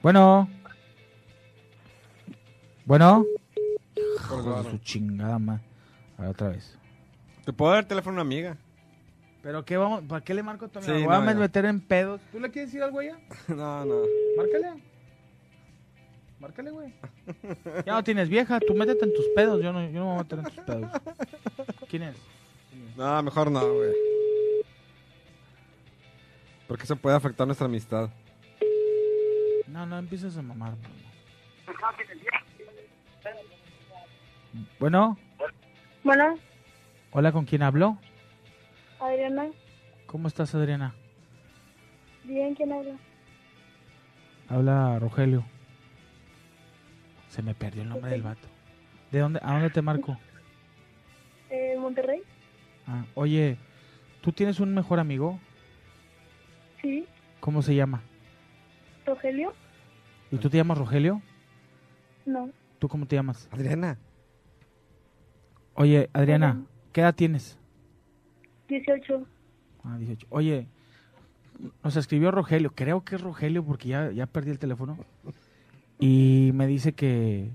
Bueno. Bueno. Hijo de su chingada ma- A ver, otra vez. Te puedo dar el teléfono a una amiga. Pero qué vamos, ¿para qué le marco a tu amiga? Sí, a no, ya. meter en pedos. ¿Tú le quieres decir algo a ella? no, no. Márcale. Márcale, güey. Ya no tienes vieja, tú métete en tus pedos. Yo no, yo no me voy a meter en tus pedos. ¿Quién es? No, mejor no, güey. Porque eso puede afectar nuestra amistad. No, no empieces a mamar. Bueno, Bueno, hola, ¿con quién hablo? Adriana, ¿Cómo estás, Adriana? bien, ¿quién habla? Habla Rogelio. Se me perdió el nombre del vato. ¿De dónde, a dónde te marco? Eh, Monterrey, Ah, oye, ¿tú tienes un mejor amigo? Sí, ¿Cómo se llama? Rogelio, ¿Y tú te llamas Rogelio? no, ¿Tú cómo te llamas? Adriana. Oye, Adriana, ¿qué edad tienes? 18, Ah, 18. Oye, nos escribió Rogelio, creo que es Rogelio porque ya, ya perdí el teléfono. Y me dice que,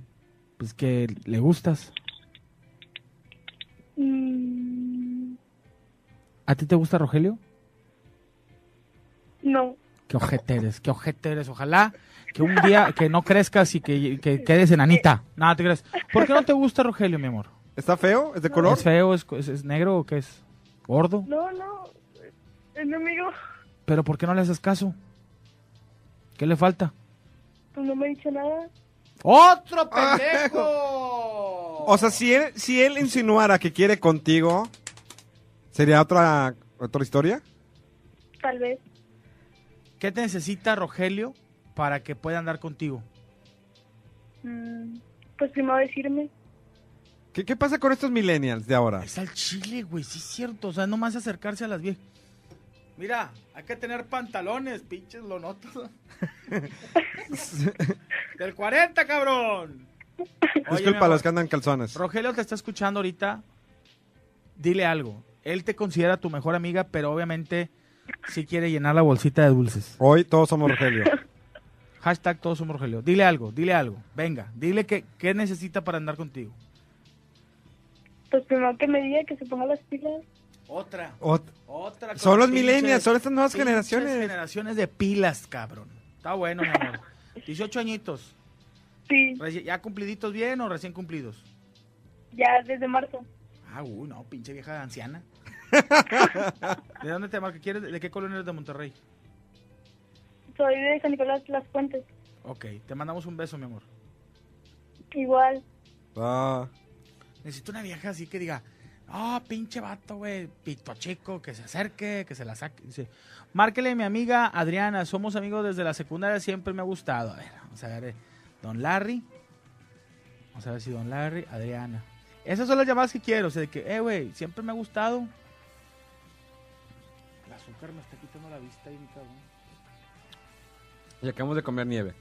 pues que le gustas. mm, ¿A ti te gusta Rogelio? No, Qué ojete eres, qué ojete eres. Ojalá que un día que no crezcas y que, que quedes enanita. Nada, te crees. ¿Por qué no te gusta Rogelio, mi amor? ¿Está feo? ¿Es de color? ¿Es feo? ¿Es, es- es negro o qué es? ¿Gordo? no, no, amigo, ¿Pero por qué no le haces caso? ¿Qué le falta? pues no me dicho nada, ¡Otro pendejo! O sea, si él, si él insinuara que quiere contigo, ¿sería otra, otra historia? tal vez, ¿Qué te necesita Rogelio para que pueda andar contigo? mm, pues primero decirme, ¿Qué, qué pasa con estos millennials de ahora? Es al chile, güey, sí es cierto. O sea, nomás acercarse a las viejas. Mira, hay que tener pantalones, pinches lonotos. Del 40, cabrón. Oye, Disculpa los que andan calzones. Rogelio te está escuchando ahorita. Dile algo. Él te considera tu mejor amiga, pero obviamente sí quiere llenar la bolsita de dulces. Hoy todos somos Rogelio. Hashtag todos somos Rogelio. Dile algo, dile algo. Venga, dile que, qué necesita para andar contigo. pues primero que me diga que se ponga las pilas, Otra. Ot- Otra. Son los pinches- millennials, son estas nuevas generaciones. generaciones de pilas, cabrón. Está bueno, mi amor. 18 añitos. sí, ¿Ya cumpliditos bien o recién cumplidos? ya desde marzo, Ah, uy, no, pinche vieja anciana. ¿De dónde te marca? ¿Quieres, ¿De qué colonia eres de Monterrey? Soy de San Nicolás Las Fuentes. Ok, te mandamos un beso, mi amor. Igual. Ah, Necesito una vieja así que diga, ah, pinche vato, güey, pito chico, que se acerque, que se la saque. Dice, márquele a mi amiga Adriana, somos amigos desde la secundaria, siempre me ha gustado. A ver, vamos a ver, eh, Don Larry. Vamos a ver si Don Larry, Adriana. Esas son las llamadas que quiero, o sea, de que, eh, güey, siempre me ha gustado. Azúcar me está quitando la vista, bien cabrón. y acabamos de comer nieve.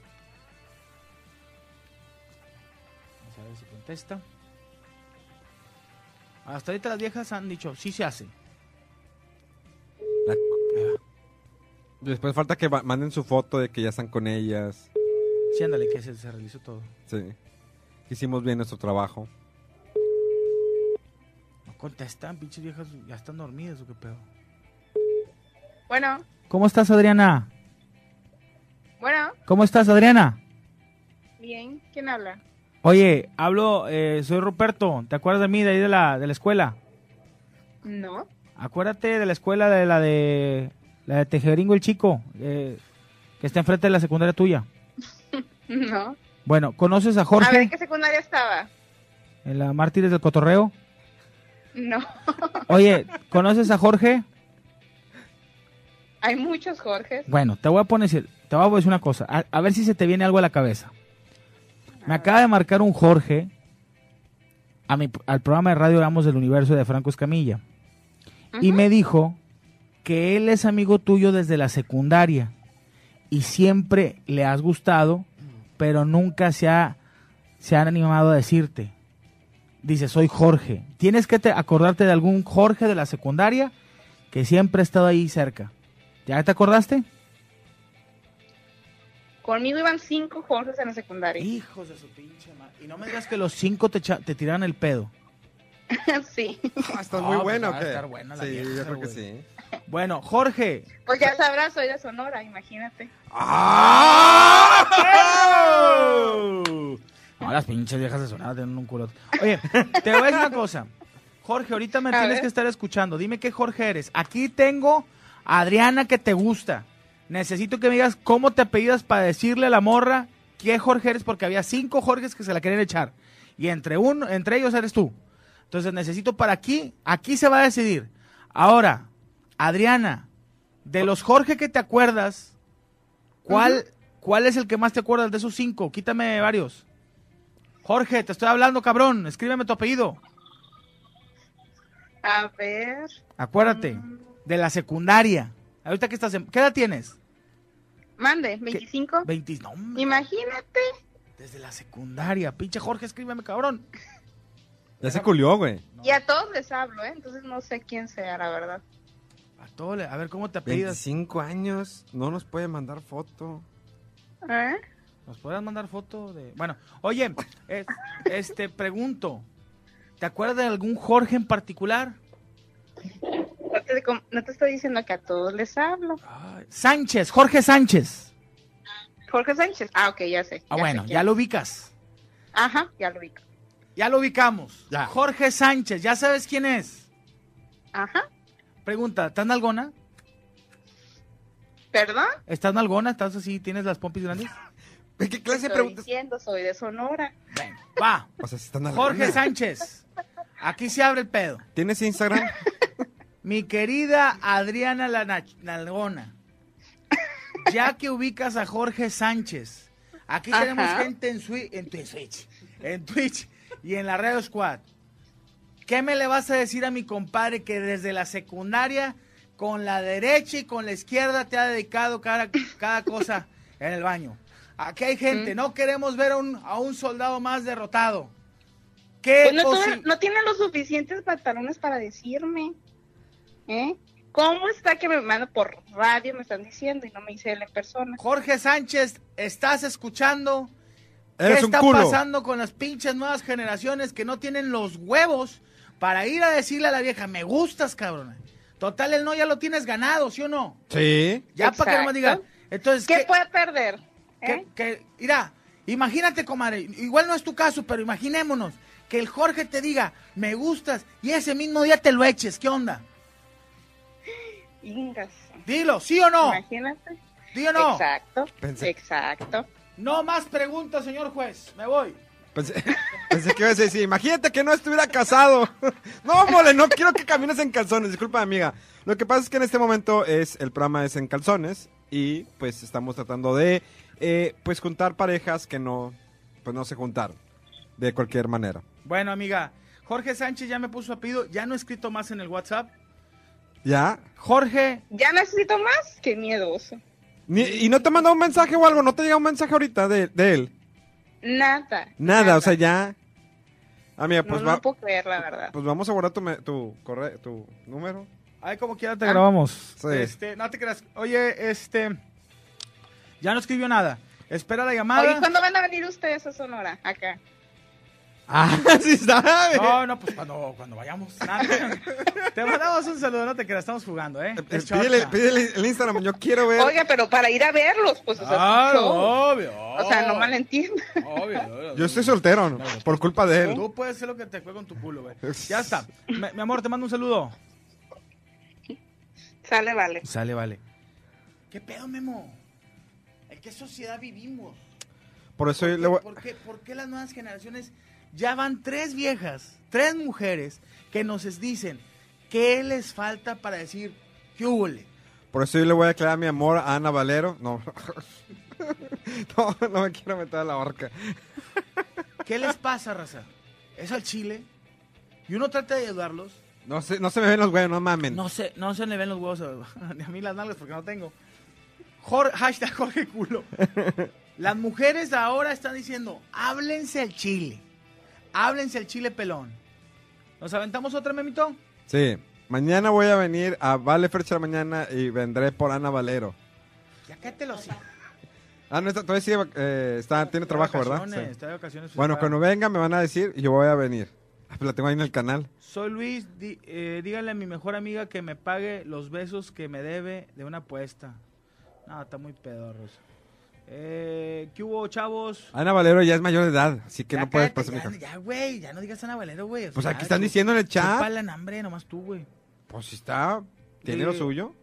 Vamos a ver si contesta. Hasta ahorita las viejas han dicho, sí se hace. La- Después falta que manden su foto de que ya están con ellas. Sí, ándale, que se, se realizó todo. Sí. Hicimos bien nuestro trabajo. No contestan, pinches viejas, ya están dormidas o qué pedo. Bueno, ¿Cómo estás, Adriana? bueno, ¿Cómo estás, Adriana? bien. ¿Quién habla? Oye, hablo, eh, soy Ruperto. ¿Te acuerdas de mí, de ahí de la, de la escuela? No. Acuérdate de la escuela de la de la de Tejeringo el Chico, eh, que está enfrente de la secundaria tuya. No. Bueno, ¿conoces a A ver, ¿en Jorge qué secundaria estaba? en la Mártires del Cotorreo? No. Oye, ¿conoces a Jorge? Hay muchos Jorges. Bueno, te voy a poner, te voy a decir una cosa, a, a ver si se te viene algo a la cabeza. Me acaba de marcar un Jorge a mi, al programa de radio Vamos del Universo de Franco Escamilla y me dijo que él es amigo tuyo desde la secundaria y siempre le has gustado, pero nunca se ha se han animado a decirte. Dice, soy Jorge. Tienes que te- acordarte de algún Jorge de la secundaria que siempre ha estado ahí cerca. ¿Ya te acordaste? Conmigo iban cinco Jorges en la secundaria. Hijos de su pinche madre. Y no me digas que los cinco te, te tiran el pedo. sí. Ah, ¿Estás No, muy pues buena va o a qué? estar buena la sí, vieja, yo creo que sí. Bueno, Jorge. Pues ya sabrás, soy de Sonora, imagínate. No, las pinches viejas de Sonora tienen un culo. Oye, te voy a decir una cosa. Jorge, ahorita me A tienes ver. que estar escuchando. Dime qué Jorge eres. Aquí tengo Adriana que te gusta. Necesito que me digas cómo te apellidas para decirle a la morra qué Jorge eres, porque había cinco Jorges que se la querían echar. Y entre uno, entre ellos eres tú. Entonces necesito para aquí, aquí se va a decidir. Ahora, Adriana, de los Jorge que te acuerdas, ¿cuál, ¿cuál es el que más te acuerdas de esos cinco? Quítame varios. Jorge, te estoy hablando, cabrón. Escríbeme tu apellido. A ver. Acuérdate, de la secundaria. Ahorita que estás en... ¿Qué edad tienes? Mande, 25. 20... No, Imagínate. desde la secundaria. Pinche Jorge, escríbeme, cabrón. Ya se culió, güey. Y a todos les hablo, ¿eh? Entonces no sé quién sea, la verdad. A, todo le- a ver, ¿cómo te apellidas? 25 años, no nos puede mandar foto. ¿Eh? ¿Nos podrás mandar foto de...? Bueno, oye, eh, este, pregunto. ¿Te acuerdas de algún Jorge en particular? No te, com- no te estoy diciendo que a todos les hablo. Sánchez, Jorge Sánchez. Jorge Sánchez. Ah, ok, ya sé. Ah, bueno, ya lo ubicas. Ajá, ya lo vi. Ya lo ubicamos. Ya. Jorge Sánchez, ¿ya sabes quién es? Ajá. Pregunta, ¿estás nalgona? ¿Perdón? ¿Estás nalgona? ¿Estás así? ¿Tienes las pompis grandes? ¿Qué clase de Estoy preguntas? diciendo, soy de Sonora. Va. O sea, si están al- Jorge Sánchez. Aquí se abre el pedo. ¿Tienes Instagram? Mi querida Adriana la Nalgona. Ya que ubicas a Jorge Sánchez. Aquí Ajá. tenemos gente en, Swi- en Switch, en Twitch y en la Radio Squad. ¿Qué me le vas a decir a mi compadre que desde la secundaria con la derecha y con la izquierda te ha dedicado cada, cada cosa en el baño? Aquí hay gente, no queremos ver a un, a un soldado más derrotado. ¿Qué Pues no, tienen los suficientes pantalones para decirme. ¿Eh? ¿Cómo está que me mandan por radio, me están diciendo, y no me dice él en persona? Jorge Sánchez, ¿estás escuchando? ¿Qué Eres está pasando con las pinches nuevas generaciones que no tienen los huevos para ir a decirle a la vieja, me gustas, cabrón? Total, el no ya lo tienes ganado, ¿sí o no? Sí. Ya para que no me diga. Entonces, ¿Qué ¿qué, puede perder? ¿Eh? mira, imagínate, comadre, igual no es tu caso, pero imaginémonos que el Jorge te diga, me gustas, y ese mismo día te lo eches, ¿qué onda? Ingas. Dilo, ¿sí o no? Imagínate. ¿Sí o no? Exacto, Pensé- exacto. No más preguntas, señor juez. Me voy. Pensé, pensé que ibas a decir, imagínate que no estuviera casado. No, mole, no quiero que camines en calzones. Disculpa, amiga. Lo que pasa es que en este momento es el programa es en calzones y pues estamos tratando de eh, pues juntar parejas que no pues no se juntaron de cualquier manera. Bueno, amiga, Jorge Sánchez ya me puso apellido, ya no he escrito más en el WhatsApp. ¿Ya? Jorge, ¿Ya necesito más? Qué miedoso. Ni- ¿Y no te mandó un mensaje o algo? ¿No te llega un mensaje ahorita de, de él? Nada. Nada, o sea, ya... Amiga, No, pues, no va- lo puedo creer, la verdad. pues vamos a guardar tu, me- tu, corre- tu número. ahí como quiera te grabamos. Sí. Este, no te creas. Oye, este, ya no escribió nada. Espera la llamada. Oye, ¿cuándo van a venir ustedes a Sonora? Acá. Ah, sí sabe. No, no, pues cuando, cuando vayamos. Nada. te mandamos un saludo, no te creas, estamos jugando, ¿eh? Eh, Es Pídele, pídele el Instagram, yo quiero ver. Oiga, pero para ir a verlos, pues, o sea, Claro, obvio. O sea, no malentiendan. Obvio, obvio. Yo estoy soltero, ¿no? por culpa de él. Tú puedes hacer lo que te juegue con tu culo, güey. Ya está. Me- mi amor, te mando un saludo. Sale, vale. Sale, vale. ¿Qué pedo, Memo? ¿En qué sociedad vivimos? Por eso ¿Por yo qué, le voy- por qué- por qué las nuevas generaciones ya van tres viejas, tres mujeres que nos dicen qué les falta para decir qué húbole? por eso yo le voy a declarar mi amor a Ana Valero. No. no, no me quiero meter a la horca. ¿Qué les pasa, raza? ¿Es al chile? Y uno trata de ayudarlos. No se, no se me ven los güeyes, no mamen. No sé, no se le ven los huevos ni a mí las nalgas porque no tengo. Jorge, hashtag Jorge Culo. Las mujeres ahora están diciendo, háblense el chile. Háblense el chile pelón. ¿Nos aventamos otra, memito? Sí. Mañana voy a venir a Vale Fercha la mañana y vendré por Ana Valero. Ya que te lo sé. Ah, no, está, todavía sí, eh, está, tiene trabajo, ¿verdad? Sí. Está de vacaciones. Bueno, cuando venga me van a decir y yo voy a venir. Ah, pues La tengo ahí en el canal. Soy Luis, di- eh, dígale a mi mejor amiga que me pague los besos que me debe de una apuesta. No, está muy pedorros. Eh, ¿Qué hubo, chavos? Ana Valero ya es mayor de edad, así que Ya no puedes cállate, presumir. Ya, ya, güey, ya no digas Ana Valero, güey. Pues sea, aquí están diciendo en el chat. chúpala en hambre, nomás tú, güey. Pues si está, tiene lo suyo.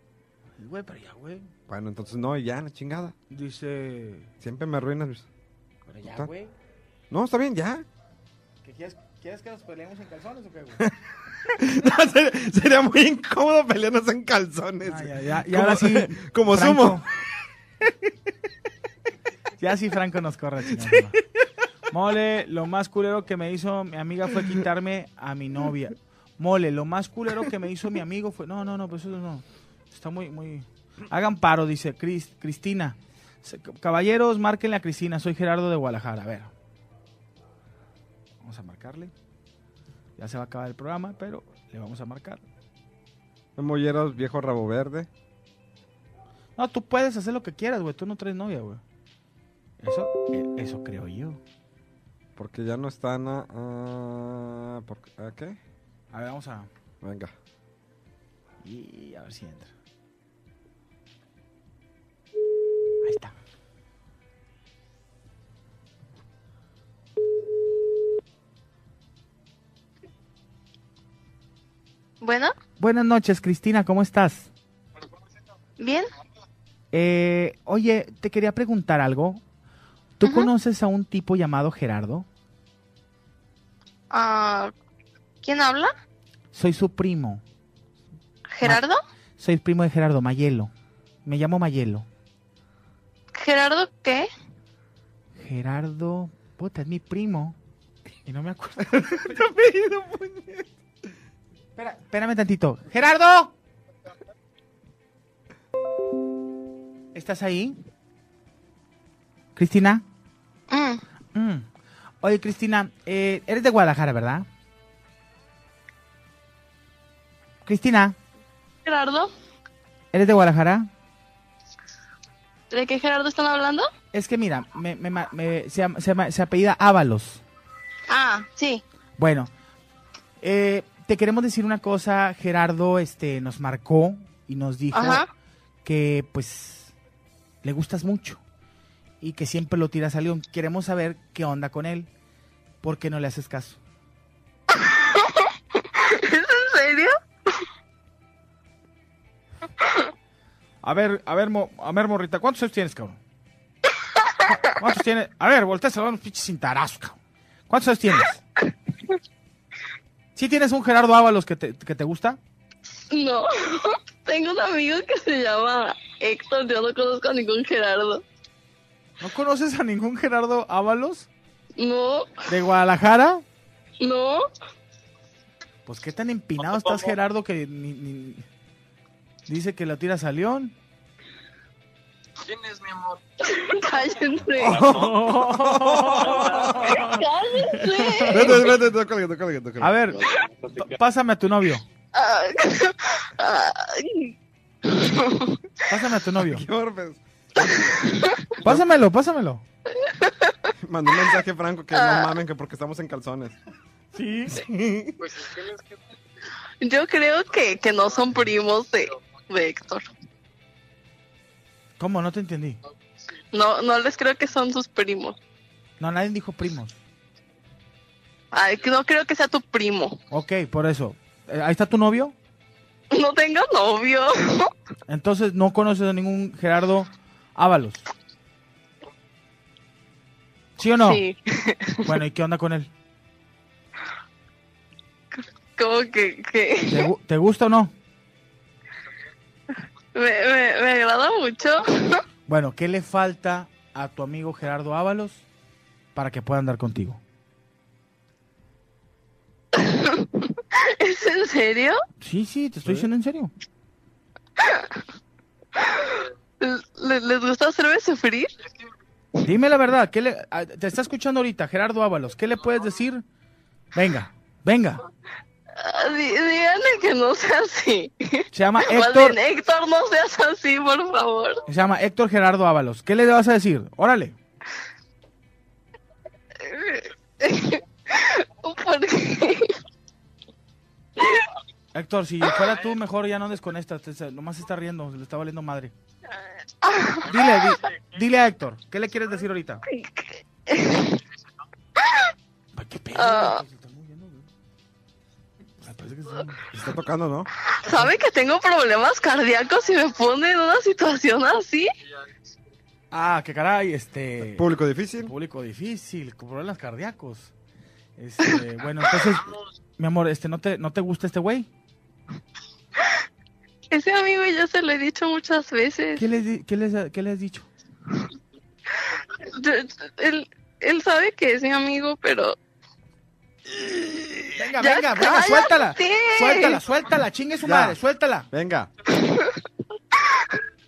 Güey, pero ya, güey. Bueno, entonces no, ya, la chingada. Dice... Siempre me arruinas. Luis. Pero ya, güey. No, está bien, ya. ¿Qué quieres, ¿Quieres que nos peleemos en calzones o qué, güey? No, sería, sería muy incómodo pelearnos en calzones. Ah, ya, ya, y Como- ahora sí. Como Franco. sumo. Ya sí, Franco nos corre, chingada. Mole, lo más culero que me hizo mi amiga fue quitarme a mi novia. Mole, lo más culero que me hizo mi amigo fue. No, no, no, pues eso no. Está muy, muy. Hagan paro, dice Cris- Cristina. Caballeros, márquenle a Cristina. Soy Gerardo de Guadalajara. A ver. Vamos a marcarle. Ya se va a acabar el programa, pero le vamos a marcar. Molleros, viejo rabo verde. No, tú puedes hacer lo que quieras, güey. Tú no traes novia, güey. Eso, eh, eso creo yo. Porque ya no están a... a- ¿por qué? ¿a qué? A ver, vamos a. Venga. Y a ver si entra. Ahí está. Bueno, Buenas noches, Cristina, ¿cómo estás? bien. Eh, oye, te quería preguntar algo. ¿Tú conoces a un tipo llamado Gerardo? Ah, ¿Quién habla? Soy su primo. ¿Gerardo? Soy primo de Gerardo, Mayelo. Me llamo Mayelo. ¿Gerardo qué? Gerardo, puta, es mi primo. Y no me acuerdo. Espera, espérame tantito. ¡Gerardo! ¿Estás ahí? ¿Cristina? Mm, Mm. Oye, Cristina, eh, eres de Guadalajara, ¿verdad? Cristina, ¿Gerardo? ¿eres de Guadalajara? ¿De qué Gerardo están hablando? Es que mira, me, me me- se, se apellida Ábalos. Ah, sí. Bueno, eh, te queremos decir una cosa, Gerardo este, nos marcó y nos dijo Ajá. que pues le gustas mucho y que siempre lo tiras a León. Queremos saber qué onda con él, ¿por qué no le haces caso? ¿Es en serio? A ver, a ver, mo- a ver, morrita, ¿cuántos años tienes, cabrón? ¿Cu- ¿Cuántos tienes? A ver, voltea a un pinche cintarazo, cabrón. ¿Cuántos años tienes? ¿Sí tienes un Gerardo Ábalos que te, que te gusta? No, tengo un amigo que se llama Héctor, yo no conozco a ningún Gerardo. ¿No conoces a ningún Gerardo Ábalos No, de Guadalajara? no, Pues qué tan empinado estás, Gerardo, que ni, ni- dice que la tiras a León. ¿Quién es mi amor? cállense. Vete, cállense. vete, tócale, tócale. A ver, pásame a tu novio. Pásame a tu novio. Pásamelo, pásamelo. Mandó un mensaje Franco que no mamen que porque estamos en calzones. Sí. Pues tienes que... Yo creo que, que no son primos de, de Héctor. ¿Cómo? No te entendí. No, no les creo que son sus primos. No, nadie dijo primos. Ay, no creo que sea tu primo. Ok, por eso. Eh, Ahí está tu novio. No tengo novio. Entonces no conoces a ningún Gerardo Ábalos. ¿Sí o no? Sí. Bueno, ¿y qué onda con él? Como que, que ¿Te, gu- te gusta o no? me, me, me agrada mucho. Bueno, ¿qué le falta a tu amigo Gerardo Ábalos para que pueda andar contigo? ¿Es en serio? Sí, sí, te estoy diciendo en serio. ¿Les, les gusta hacerme sufrir? Dime la verdad, ¿qué le, a- te está escuchando ahorita Gerardo Ábalos, ¿qué le puedes decir? Venga, venga. Ah, dí- Díganle que no sea así. Se llama Héctor, bien, Héctor, no seas así, por favor. se llama Héctor Gerardo Ábalos. ¿Qué le vas a decir? Órale. Porque Héctor, si fuera tú, mejor ya no desconectas. te- Nomás se está riendo, se le está valiendo madre. Dile, di- dile a Héctor, ¿qué le quieres decir ahorita? Ay, qué pedo, Ah. se está moviendo, güey. Ay, parece que se está- Se está tocando, ¿no? sabe que tengo problemas cardíacos y me pone en una situación así. Ah, qué caray, este... Público difícil. Público difícil, con problemas cardíacos. Este, bueno, entonces, mi amor, este, ¿no te, no te gusta este güey? Ese amigo ya se lo he dicho muchas veces. ¿Qué le, di- qué les- qué le has dicho? Yo- él, él sabe que es mi amigo, pero Venga, Ya venga, suéltala. Suéltala, suéltala, chingue su Ya. madre, suéltala. Venga.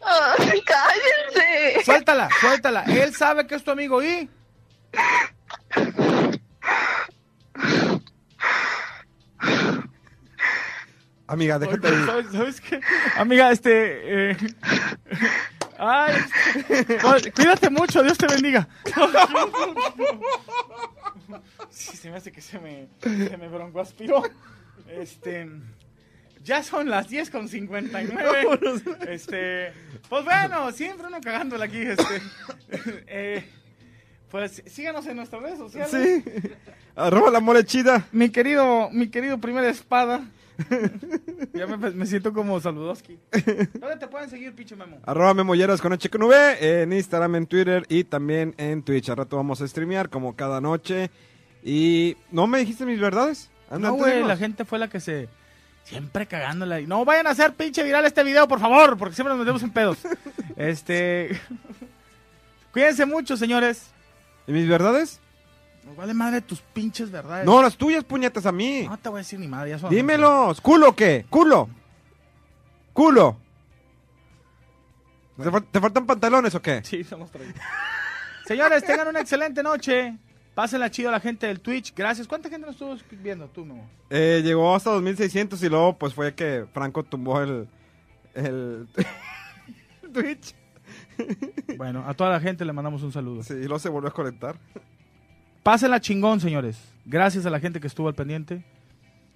Ay, cállense. Suéltala, suéltala. Él sabe que es tu amigo y... Amiga, déjate ir. ¿Sabes, sabes qué? Amiga, este... eh, Ay, este, cu- cuídate mucho, Dios te bendiga. Sí, se me hace que se me, se me broncoaspiró. Este... Ya son las 10 con 59. Este, pues bueno, siempre uno cagándola aquí. Este, eh, pues síganos en nuestras redes sociales. Sí. Arroba la mole chida. Mi querido, mi querido primera espada. Ya me, me siento como Saludowski. ¿Dónde te pueden seguir, pinche Memo? Arroba memolleras con H con V, en Instagram, en Twitter y también en Twitch. Al rato vamos a streamear como cada noche. Y ¿no me dijiste mis verdades? Anda, No, güey, la gente fue la que se... Siempre cagándola. No vayan a hacer pinche viral este video, por favor, porque siempre nos metemos en pedos. este... Cuídense mucho, señores. ¿Y mis verdades? Nos vale madre tus pinches verdades. No, las tuyas, puñetas, a mí. No te voy a decir ni madre, ya son... Dímelos. ¿Culo qué? ¿Culo? ¿Culo? ¿Te, fal- te faltan pantalones o qué? Sí, somos tres. Señores, tengan una excelente noche. Pásenla chido a la gente del Twitch. Gracias. ¿Cuánta gente nos estuvo viendo tú, Memo? Eh, llegó hasta 2600 y luego pues fue que Franco tumbó el, el Twitch. Bueno, a toda la gente le mandamos un saludo. Sí, y luego se volvió a conectar. Pásenla chingón, señores. Gracias a la gente que estuvo al pendiente.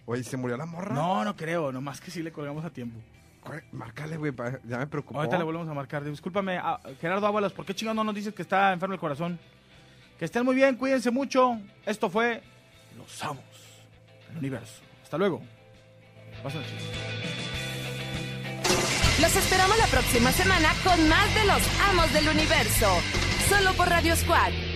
Oye, ¿se murió la morra? No, no creo. Nomás que sí le colgamos a tiempo. Corre, Márcale, güey, ya me preocupó. Ahorita le volvemos a marcar. Discúlpame, a- Gerardo Ábalos, ¿por qué chingón no nos dices que está enfermo el corazón? Que estén muy bien, cuídense mucho. Esto fue Los Amos del Universo. Hasta luego. Pásenla. Los esperamos la próxima semana con más de los amos del universo. Solo por Radio Squad,